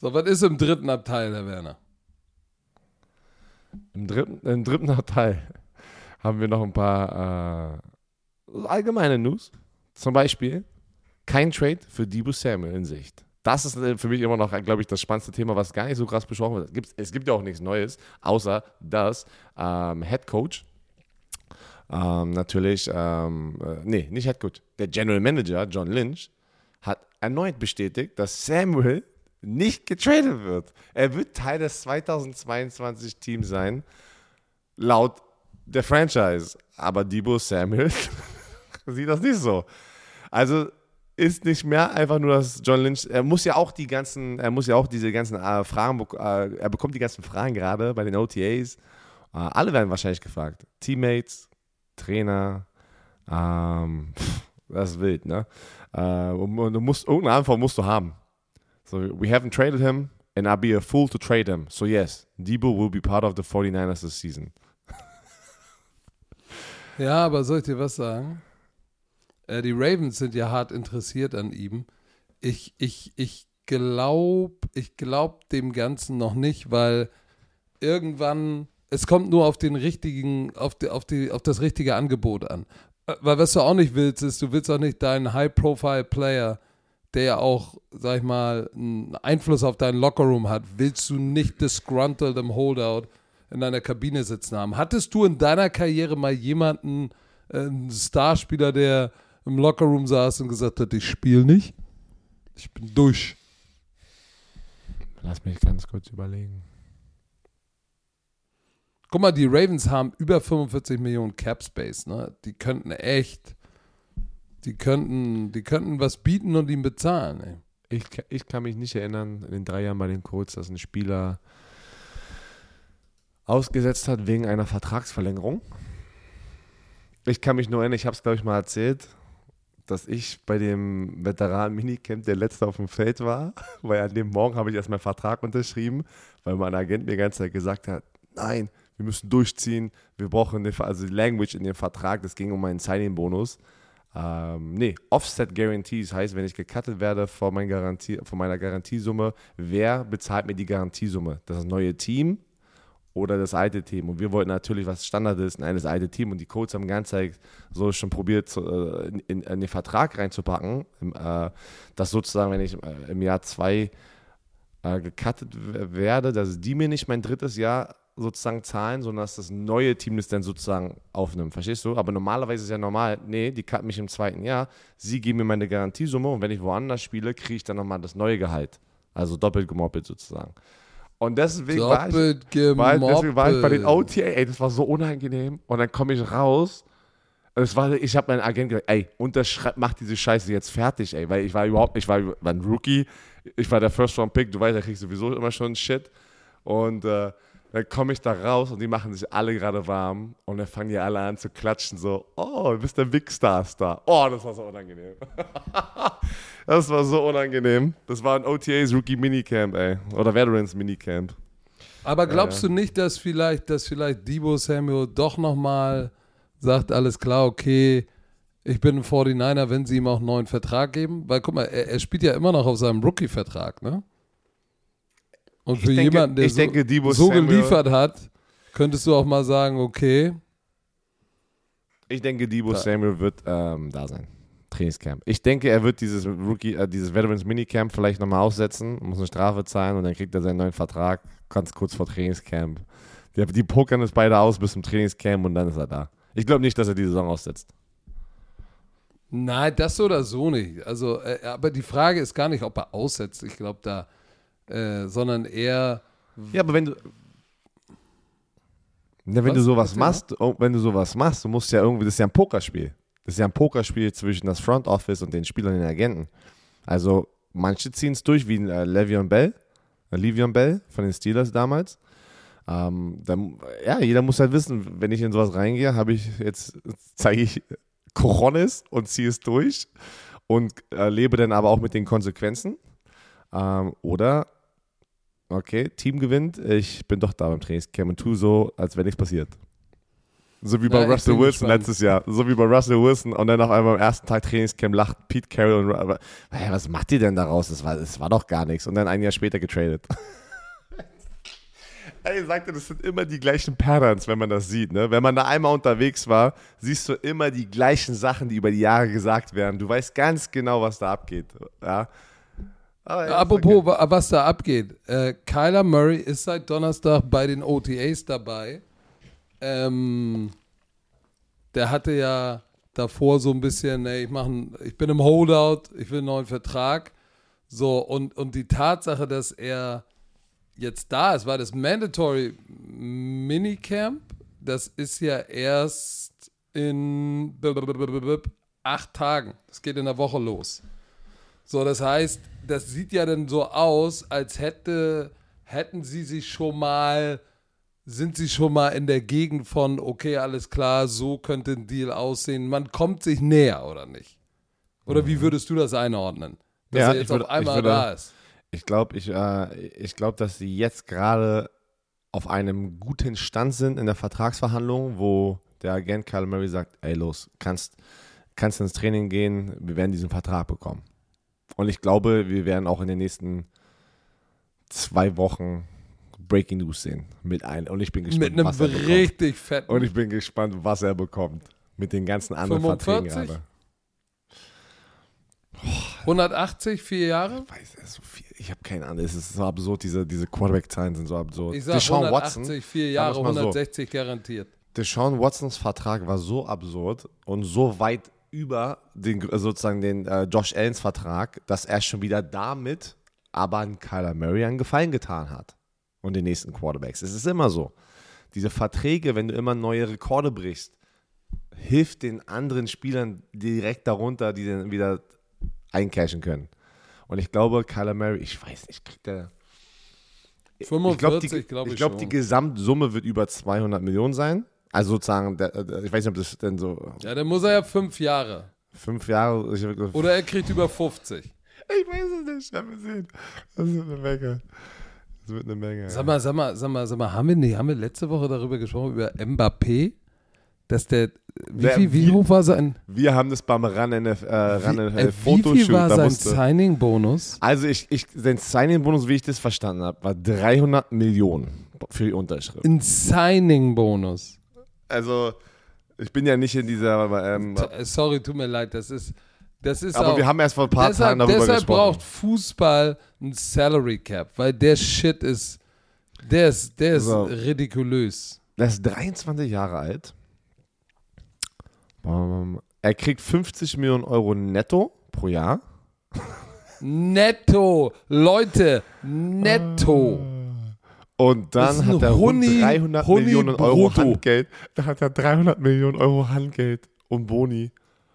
So, was ist im dritten Abteil, Herr Werner? Im dritten, im dritten Abteil haben wir noch ein paar äh, allgemeine News. Zum Beispiel kein Trade für Debo Samuel in Sicht. Das ist äh, für mich immer noch, glaube ich, das spannendste Thema, was gar nicht so krass besprochen wird. Es gibt, es gibt ja auch nichts Neues, außer dass ähm, Head Coach ähm, natürlich, ähm, äh, nee, nicht Head Coach, der General Manager John Lynch hat erneut bestätigt, dass Samuel nicht getradet wird. Er wird Teil des 2022 Teams sein, laut der Franchise. Aber Debo Samuel sieht das nicht so. Also ist nicht mehr einfach nur, dass John Lynch, er muss ja auch die ganzen, er muss ja auch diese ganzen äh, Fragen, äh, er bekommt die ganzen Fragen gerade bei den OTAs. Äh, alle werden wahrscheinlich gefragt. Teammates, Trainer, ähm, das ist wild, ne? Äh, und, und, du musst, irgendeine Antwort musst du haben. So we haven't traded him, and I'd be a fool to trade him. So yes, Debo will be part of the 49ers this season. ja, aber soll ich dir was sagen? Äh, die Ravens sind ja hart interessiert an ihm. Ich, ich, ich glaube, ich glaube dem Ganzen noch nicht, weil irgendwann, es kommt nur auf den richtigen, auf, die, auf, die, auf das richtige Angebot an. Äh, weil was du auch nicht willst, ist, du willst auch nicht deinen High-Profile-Player der ja auch, sag ich mal, einen Einfluss auf deinen Lockerroom hat, willst du nicht disgruntled im Holdout in deiner Kabine sitzen haben. Hattest du in deiner Karriere mal jemanden, äh, einen Starspieler, der im Lockerroom saß und gesagt hat, ich spiele nicht? Ich bin durch. Lass mich ganz kurz überlegen. Guck mal, die Ravens haben über 45 Millionen Cap Space, ne? Die könnten echt die könnten, die könnten was bieten und ihm bezahlen. Ey. Ich, ich kann mich nicht erinnern, in den drei Jahren bei den Colts, dass ein Spieler ausgesetzt hat wegen einer Vertragsverlängerung. Ich kann mich nur erinnern, ich habe es, glaube ich, mal erzählt, dass ich bei dem Veteran-Minicamp der Letzte auf dem Feld war, weil an dem Morgen habe ich erst meinen Vertrag unterschrieben, weil mein Agent mir die ganze Zeit gesagt hat, nein, wir müssen durchziehen, wir brauchen eine, also die Language in dem Vertrag, das ging um meinen Signing-Bonus. Ähm, nee, Offset Guarantees heißt, wenn ich gecuttet werde von, mein Garantie, von meiner Garantiesumme, wer bezahlt mir die Garantiesumme? Das neue Team oder das alte Team? Und wir wollten natürlich, was Standard ist, ein das alte Team. Und die Codes haben ganz so schon probiert, äh, in, in, in, den Vertrag reinzupacken, äh, dass sozusagen, wenn ich äh, im Jahr zwei äh, gecuttet werde, dass die mir nicht mein drittes Jahr sozusagen zahlen, sondern dass das neue Team das dann sozusagen aufnimmt. Verstehst du? Aber normalerweise ist ja normal, nee, die cutten mich im zweiten Jahr, sie geben mir meine Garantiesumme und wenn ich woanders spiele, kriege ich dann nochmal das neue Gehalt. Also doppelt gemoppelt sozusagen. Und deswegen war ich, war, deswegen war ich bei den. OTA, ey, das war so unangenehm. Und dann komme ich raus. Es war, ich habe meinen Agent gesagt, ey, unterschreib, mach diese Scheiße jetzt fertig, ey. Weil ich war überhaupt, ich war, war ein Rookie, ich war der First-Round-Pick, du weißt, da kriegst du sowieso immer schon Shit. Und äh, dann komme ich da raus und die machen sich alle gerade warm. Und dann fangen die alle an zu klatschen, so, oh, du bist der Big Star-Star. Oh, das war so unangenehm. das war so unangenehm. Das war ein OTAs Rookie Minicamp, ey. Oder Veterans Minicamp. Aber glaubst du nicht, dass vielleicht, dass vielleicht Debo Samuel doch nochmal sagt, alles klar, okay, ich bin ein 49er, wenn sie ihm auch einen neuen Vertrag geben? Weil guck mal, er, er spielt ja immer noch auf seinem Rookie-Vertrag, ne? Und für denke- jemanden, der so, denke, so geliefert hat, könntest du auch mal sagen, okay, Ich denke, Debo Da- Samuel wird ähm, da sein. Trainingscamp. Ich denke, er wird dieses Rookie, äh, dieses Veterans Minicamp vielleicht nochmal aussetzen, muss eine Strafe zahlen und dann kriegt er seinen neuen Vertrag ganz kurz vor Trainingscamp. Die, die pokern es beide aus bis zum Trainingscamp und dann ist er da. Ich glaube nicht, dass er die Saison aussetzt. nein, das so oder so nicht. Also, äh, aber die Frage ist gar nicht, ob er aussetzt. Ich glaube da, äh, sondern eher, Ja, aber wenn du. Ja, wenn Was? du sowas machst, oh, wenn du sowas machst, du musst ja irgendwie, das ist ja ein Pokerspiel. Das ist ja ein Pokerspiel zwischen das Front Office und den Spielern und den Agenten. Also manche ziehen es durch, wie äh, Le'Veon Bell, äh, Le'Veon Bell von den Steelers damals. Ähm, dann, ja, jeder muss halt wissen, wenn ich in sowas reingehe, habe ich jetzt zeige ich Coronis und ziehe es durch und äh, lebe dann aber auch mit den Konsequenzen. Ähm, oder okay, Team gewinnt, ich bin doch da beim Trainingscamp und tu so, als wäre nichts passiert. So wie bei Na, Russell Wilson gespannt. letztes Jahr. So wie bei Russell Wilson und dann auf einmal am ersten Tag Trainingscamp lacht Pete Carroll und aber, hey, was macht ihr denn daraus? Das war, das war doch gar nichts. Und dann ein Jahr später getradet. Ey, sagte, das sind immer die gleichen Patterns, wenn man das sieht. Ne? Wenn man da einmal unterwegs war, siehst du immer die gleichen Sachen, die über die Jahre gesagt werden. Du weißt ganz genau, was da abgeht. Ja? Aber ja, Apropos, wa- was da abgeht. Äh, Kyler Murray ist seit Donnerstag bei den OTAs dabei. Ähm, der hatte ja davor so ein bisschen, ey, ich, mach ein, ich bin im Holdout, ich will einen neuen Vertrag. So, und, und die Tatsache, dass er jetzt da ist, war das Mandatory Minicamp. Das ist ja erst in acht Tagen. Das geht in der Woche los. So, das heißt, das sieht ja dann so aus, als hätte, hätten sie sich schon mal, sind sie schon mal in der Gegend von, okay, alles klar, so könnte ein Deal aussehen. Man kommt sich näher, oder nicht? Oder wie würdest du das einordnen? Dass Ja, er ich jetzt würde- auf einmal würde- da ist. Ich glaube, ich, äh, ich glaub, dass sie jetzt gerade auf einem guten Stand sind in der Vertragsverhandlung, wo der Agent Kyle Murray sagt, ey los, kannst, kannst ins Training gehen, wir werden diesen Vertrag bekommen. Und ich glaube, wir werden auch in den nächsten zwei Wochen Breaking News sehen mit ein. Und ich bin gespannt, Mit einem was er bekommt. richtig fetten. Und ich bin gespannt, was er bekommt mit den ganzen anderen 45? Verträgen gerade. 180, vier Jahre? weiß er so viel. Ich habe keine Ahnung. Es ist so absurd, diese, diese Quarterback-Zahlen sind so absurd. Ich sag Deshaun 180, vier Jahre, sagen wir's mal so. 160 garantiert. Deshaun Watsons Vertrag war so absurd und so weit über den, sozusagen den äh, Josh Allens Vertrag, dass er schon wieder damit aber an Kyler Murray einen Gefallen getan hat. Und den nächsten Quarterbacks. Es ist immer so. Diese Verträge, wenn du immer neue Rekorde brichst, hilft den anderen Spielern direkt darunter, die dann wieder eincashen können. Und ich glaube, Kyler Murray, ich weiß nicht, kriegt der. 45, ich glaube, die, ich, ich glaub, die. Gesamtsumme wird über 200 Millionen sein. Also sozusagen, der, der, ich weiß nicht, ob das denn so Ja, dann muss er ja fünf Jahre. fünf Jahre. Ich, ich Oder er kriegt über 50. weiß es nicht, werden wir sehen. Das wird eine Menge. Das wird eine Menge. Sag mal, sag mal, sag mal, sag mal, haben wir, nicht, haben wir letzte Woche darüber gesprochen, über Mbappé? Dass der, wie, viel, wie hoch war sein, Wir haben das beim Run NFL, äh, Run wie, NFL äh, wie viel war sein Signing-Bonus? also ich, ich, sein Signing-Bonus, wie ich das verstanden habe, war 300 Millionen für die Unterschrift. Ein Signing-Bonus. Also ich bin ja nicht in dieser. Ähm, T- Sorry, tut mir leid, das ist, das ist aber auch, wir haben erst vor ein paar deshalb, Tagen darüber deshalb gesprochen. braucht Fußball ein Salary Cap, weil der Shit ist, der ist, der ist So. ridikulös. Der ist 23 Jahre alt. Er kriegt 50 Millionen Euro netto pro Jahr. Netto. Leute, netto. Und dann hat er Huni- 300 Huni Millionen Euro brutto. Handgeld. Da hat er 300 Millionen Euro Handgeld und Boni.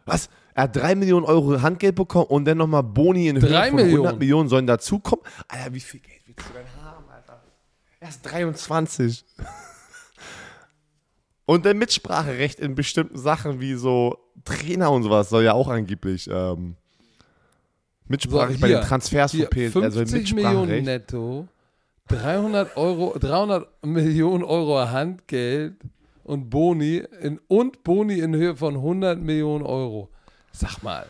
Was? Er hat 3 Millionen Euro Handgeld bekommen und dann nochmal Boni in Höhe von 100 Millionen. Millionen sollen dazukommen. Alter, wie viel Geld willst du denn haben, Alter? Er ist 23. Und dann Mitspracherecht in bestimmten Sachen wie so Trainer und sowas soll ja auch angeblich ähm, Mitspracherecht bei hier, den Transfers Hier, von PSG, also 50 Millionen Mitspracherecht. netto, 300 Euro, 300 Millionen Euro Handgeld und Boni in, und Boni in Höhe von 100 Millionen Euro. Sag mal,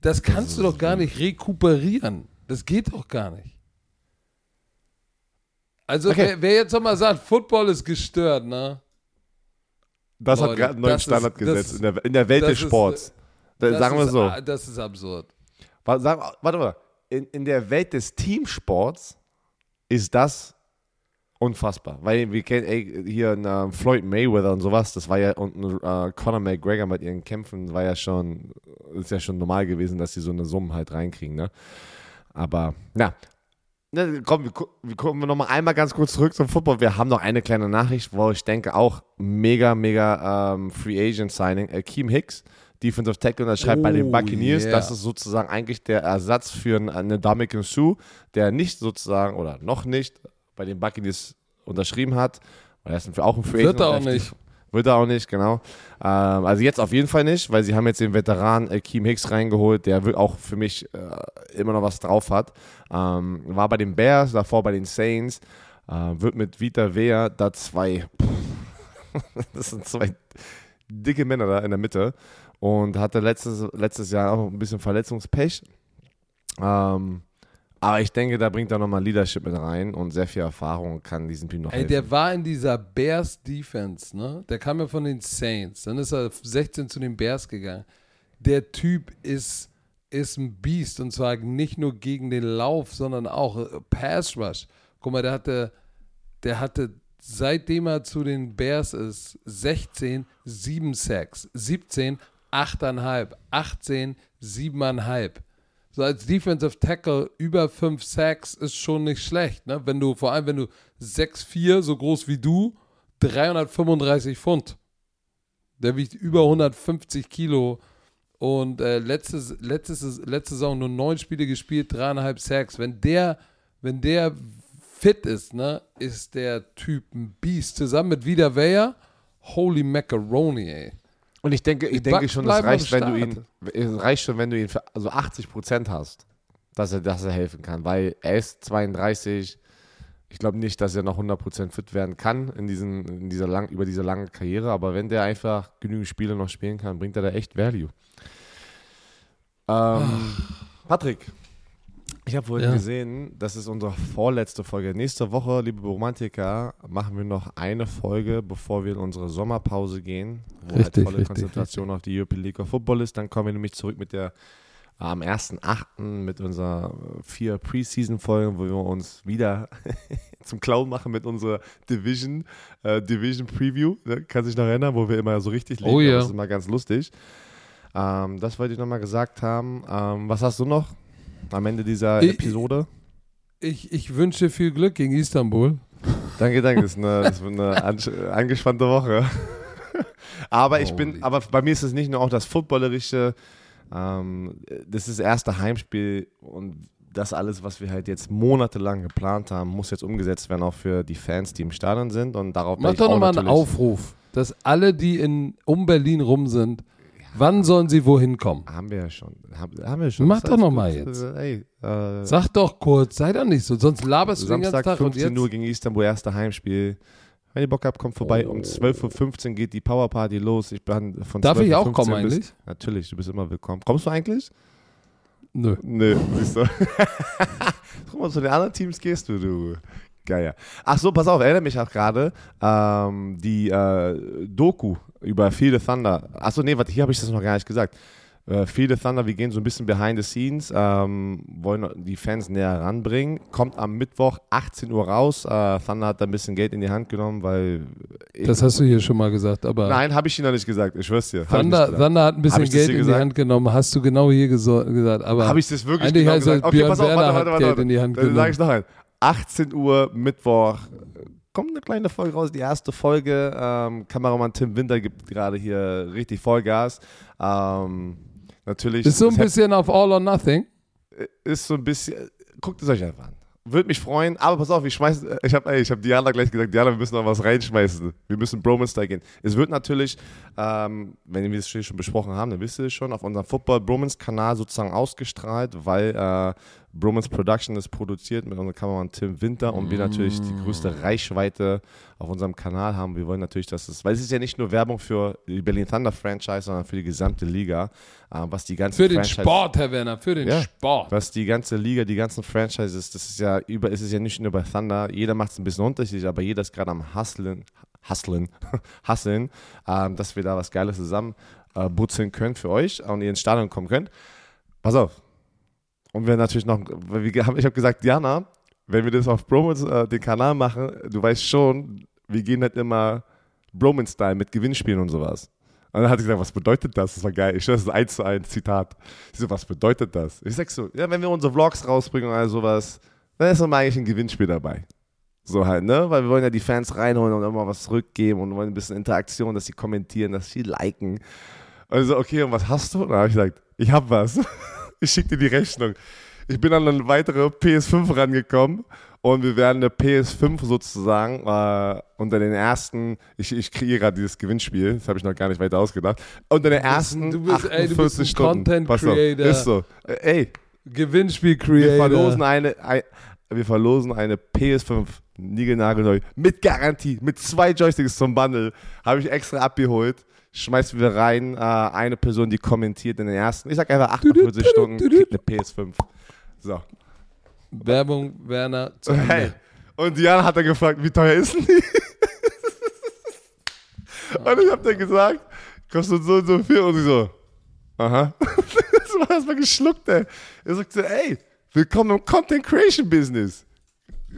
das kannst du doch gar nicht rekuperieren. Das geht doch gar nicht. Also Okay. wer, wer jetzt nochmal sagt, Football ist gestört, ne? Das hat Leute, gerade einen neuen das ist- Standard das gesetzt ist- in der, in der Welt das des ist, Sports. Da- Das sagen wir ist, so. Das ist absurd. Wa- Sag, warte mal. In, in der Welt des Teamsports ist das unfassbar. Weil wir kennen ey, hier einen, äh, Floyd Mayweather und sowas, das war ja, und äh, Conor McGregor mit ihren Kämpfen war ja schon, ist ja schon normal gewesen, dass sie so eine Summe halt reinkriegen, ne? Aber, na, Ne, komm, wir, gu- wir gucken wir nochmal einmal ganz kurz zurück zum Football. Wir haben noch eine kleine Nachricht, wo ich denke auch mega, mega ähm, Free Agent Signing. Akeem Hicks, Defensive Tackle, unterschreibt bei den Oh, Buccaneers. yeah. Das ist sozusagen eigentlich der Ersatz für einen, Dominican Sue, der nicht sozusagen oder noch nicht bei den Buccaneers unterschrieben hat. Er ist auch ein Free Wird er auch nicht. Wird er auch nicht, genau. Ähm, also jetzt auf jeden Fall nicht, weil sie haben jetzt den Veteran Akeem Hicks reingeholt, der auch für mich äh, immer noch was drauf hat. Ähm, war bei den Bears, davor bei den Saints, äh, wird mit Vita Vea da zwei, das sind zwei dicke Männer da in der Mitte und hatte letztes, letztes Jahr auch ein bisschen Verletzungspech. Ähm, aber ich denke, da bringt er nochmal Leadership mit rein und sehr viel Erfahrung und kann diesem Team noch Ey, helfen. der war in dieser Bears Defense, ne? Der kam ja von den Saints. Dann ist er 16 zu den Bears gegangen. Der Typ ist, ist ein Biest und zwar nicht nur gegen den Lauf, sondern auch äh, Pass Rush. Guck mal, der hatte, der hatte, seitdem er zu den Bears ist, 16, 7 Sacks, 17, 8,5, 18, 7,5. So als Defensive Tackle über 5 Sacks ist schon nicht schlecht, ne? Wenn du, vor allem wenn du 6'4, so groß wie du, 335 Pfund. Der wiegt über 150 Kilo und äh, letztes, letztes, letzte Saison nur neun Spiele gespielt, dreieinhalb Sacks. Wenn der, wenn der fit ist, ne, ist der Typ ein Biest. Zusammen mit Vida Weyer, holy macaroni, ey. Und ich denke, ich denke schon, am reicht, wenn du ihn, es reicht schon, wenn du ihn für also 80 Prozent hast, dass er, dass er helfen kann, weil er ist 32. Ich glaube nicht, dass er noch 100 Prozent fit werden kann in diesen, in dieser lang, über diese lange Karriere, aber wenn der einfach genügend Spiele noch spielen kann, bringt er da echt Value. Ähm, Patrick, ich habe vorhin Ja. gesehen, das ist unsere vorletzte Folge. Nächste Woche, liebe Romantiker, machen wir noch eine Folge, bevor wir in unsere Sommerpause gehen, wo Richtig, halt volle richtig, Konzentration auf die European League of Football ist. Dann kommen wir nämlich zurück mit der am 1.8. mit unserer vier Preseason-Folgen, wo wir uns wieder zum Clown machen mit unserer Division, äh, Division Preview. Ne? Kann sich noch erinnern, wo wir immer so richtig liegen. Oh ja. Das ist immer ganz lustig. Ähm, das wollte ich nochmal gesagt haben. Ähm, was hast du noch am Ende dieser Ich- Episode? Ich, ich wünsche viel Glück gegen Istanbul. Danke, danke. Das ist eine, das wird eine angespannte Woche. aber ich bin, aber bei mir ist es nicht nur auch das Footballerische. Ähm, das ist das erste Heimspiel und das alles, was wir halt jetzt monatelang geplant haben, muss jetzt umgesetzt werden, auch für die Fans, die im Stadion sind. Und darauf Mach ich doch nochmal einen Aufruf, dass alle, die in, um Berlin rum sind, wann sollen sie wohin kommen? Haben wir ja schon. Haben, haben wir schon. Mach doch noch alles mal gut. jetzt. Ey, äh, Sag doch kurz, sei doch nicht so, sonst laberst du den ganzen Samstag Tag und 15 jetzt. Uhr gegen Istanbul, erster Heimspiel. Wenn ihr Bock habt, kommt vorbei. Um 12.15 Uhr geht die Powerparty los. Ich bin von Darf ich auch 12:15 kommen bis- eigentlich? Natürlich, du bist immer willkommen. Kommst du eigentlich? Nö. Nö, siehst du. Guck mal, zu den anderen Teams gehst du, du. Geil. Ach so, pass auf, erinnere mich auch gerade. Ähm, die äh, Doku über Feel the Thunder. Ach so, nee, warte, hier habe ich das noch gar nicht gesagt. Äh, viele Thunder, wir gehen so ein bisschen behind the scenes, ähm, wollen die Fans näher ranbringen. Kommt am Mittwoch 18 Uhr raus. Äh, Thunder hat da ein bisschen Geld in die Hand genommen, weil. Das hast du hier schon mal gesagt, aber. Nein, habe ich Ihnen noch nicht gesagt, ich schwör's dir. Thunder, Thunder hat ein bisschen Geld in gesagt? die Hand genommen, hast du genau hier gesagt. Aber habe ich das wirklich genau gesagt? Okay, Björn pass auf, warte, warte, warte, Geld in die Hand Dann sage ich noch ein. 18 Uhr Mittwoch kommt eine kleine Folge raus, die erste Folge. Ähm, Kameramann Tim Winter gibt gerade hier richtig Vollgas. Ähm, natürlich. Ist so ein bisschen auf All or Nothing. Ist so ein bisschen. Guckt es euch einfach an. Würde mich freuen, aber pass auf, ich schmeiß, ich habe ich hab Diana gleich gesagt, Diana, wir müssen noch was reinschmeißen. Wir müssen Bromance gehen. Es wird natürlich, ähm, wenn wir es schon besprochen haben, dann wisst ihr es schon, auf unserem Football Bromance Kanal sozusagen ausgestrahlt, weil äh, Bromance Production ist produziert mit unserem Kameramann Tim Winter und wir natürlich die größte mm. Reichweite auf unserem Kanal haben. Wir wollen natürlich, dass es, weil es ist ja nicht nur Werbung für die Berlin Thunder Franchise, sondern für die gesamte Liga, äh, was die ganze Für den Franchise, Sport, Herr Werner, für den ja, Sport. Was die ganze Liga, die ganzen Franchises, das ist ja über, ist es ja nicht nur bei Thunder, jeder macht es ein bisschen unterschiedlich, aber jeder ist gerade am Hustlen, Hustlen, Hustlen, äh, dass wir da was Geiles zusammen äh, butzeln können für euch und ihr ins Stadion kommen könnt. Pass auf, und wir natürlich noch, ich habe gesagt, Jana, wenn wir das auf Bromance, äh, den Kanal machen, du weißt schon, wir gehen halt immer Bromance-Style mit Gewinnspielen und sowas. Und dann hat sie gesagt, was bedeutet das? Das war geil. Ich das ist eins zu eins Zitat. Ich so, was bedeutet das? Ich sag so, ja, wenn wir unsere Vlogs rausbringen oder sowas, dann ist immer eigentlich ein Gewinnspiel dabei. So halt, ne? Weil wir wollen ja die Fans reinholen und immer was zurückgeben und wollen ein bisschen Interaktion, dass sie kommentieren, dass sie liken. Und so, okay, und was hast du? Und dann habe ich gesagt, ich hab was. ich schicke dir die Rechnung. Ich bin an eine weitere PS5 rangekommen und wir werden eine PS5 sozusagen äh, unter den ersten, ich, ich kreiere gerade dieses Gewinnspiel, das habe ich noch gar nicht weiter ausgedacht, unter den ersten du bist, 48 ey, du bist ein Stunden. Content Creator. Ist so. Ey. Gewinnspiel Creator. Wir verlosen eine, ein, wir verlosen eine PS5 niegelnagelneu mit Garantie, mit zwei Joysticks zum Bundle, habe ich extra abgeholt schmeißen wir rein, äh, eine Person, die kommentiert in den ersten, ich sag einfach 48 Stunden, kriegt eine PS5. So. Werbung, Werner, zu Ende. Hey. Und Diana hat dann gefragt, wie teuer ist denn die? und ich hab dann gesagt, kostet so und so viel. Und sie so, aha. das war erstmal geschluckt, ey. Er sagte, ey, willkommen im Content Creation Business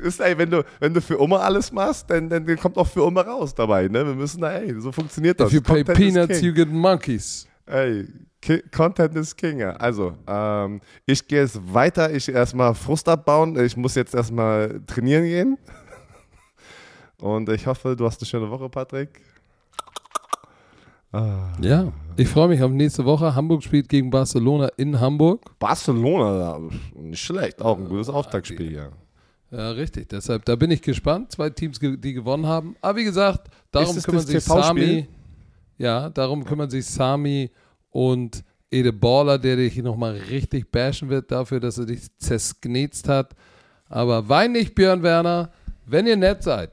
ist, ey, wenn du, wenn du für Oma alles machst, dann, dann kommt auch für Oma raus dabei. Ne? Wir müssen da, ey, so funktioniert das. If you Content pay peanuts, you get monkeys. Ey, Content is King. Also, ähm, ich gehe jetzt weiter. Ich erstmal Frust abbauen. Ich muss jetzt erstmal trainieren gehen. Und ich hoffe, du hast eine schöne Woche, Patrick. Ah. Ja, ich freue mich auf nächste Woche. Hamburg spielt gegen Barcelona in Hamburg. Barcelona, nicht schlecht. Auch ein gutes Auftaktspiel, ja. Ja, richtig. Deshalb, da bin ich gespannt. Zwei Teams, die gewonnen haben. Aber wie gesagt, darum kümmern sich Sami. Ja, darum kümmern sich Sami und Ede Baller, der dich nochmal richtig bashen wird dafür, dass er dich zersknetzt hat. Aber wein nicht, Björn Werner. Wenn ihr nett seid,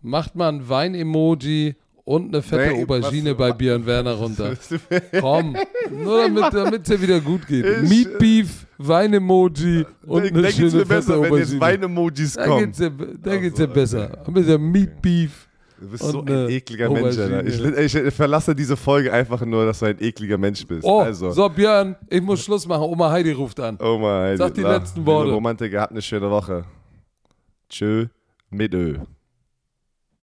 macht mal ein Wein-Emoji und eine fette nee, Aubergine was, bei Björn Werner runter. Komm, nur damit es dir wieder gut geht. Ich, Meat Beef, Wein-Emoji und eine da schöne fette besser, Aubergine. Wenn jetzt Wein-Emojis kommen. Geht's dir, da geht es dir besser. Ein bisschen Meat Beef. Du bist so ein ekliger Mensch, Alter. Ich, ich, verlasse diese Folge einfach nur, dass du ein ekliger Mensch bist. Oh, also. so Björn, ich muss Schluss machen. Oma Heidi ruft an. Oma Heidi. Sag die letzten Worte. Romantiker, habt eine schöne Woche. Tschö mit Ö.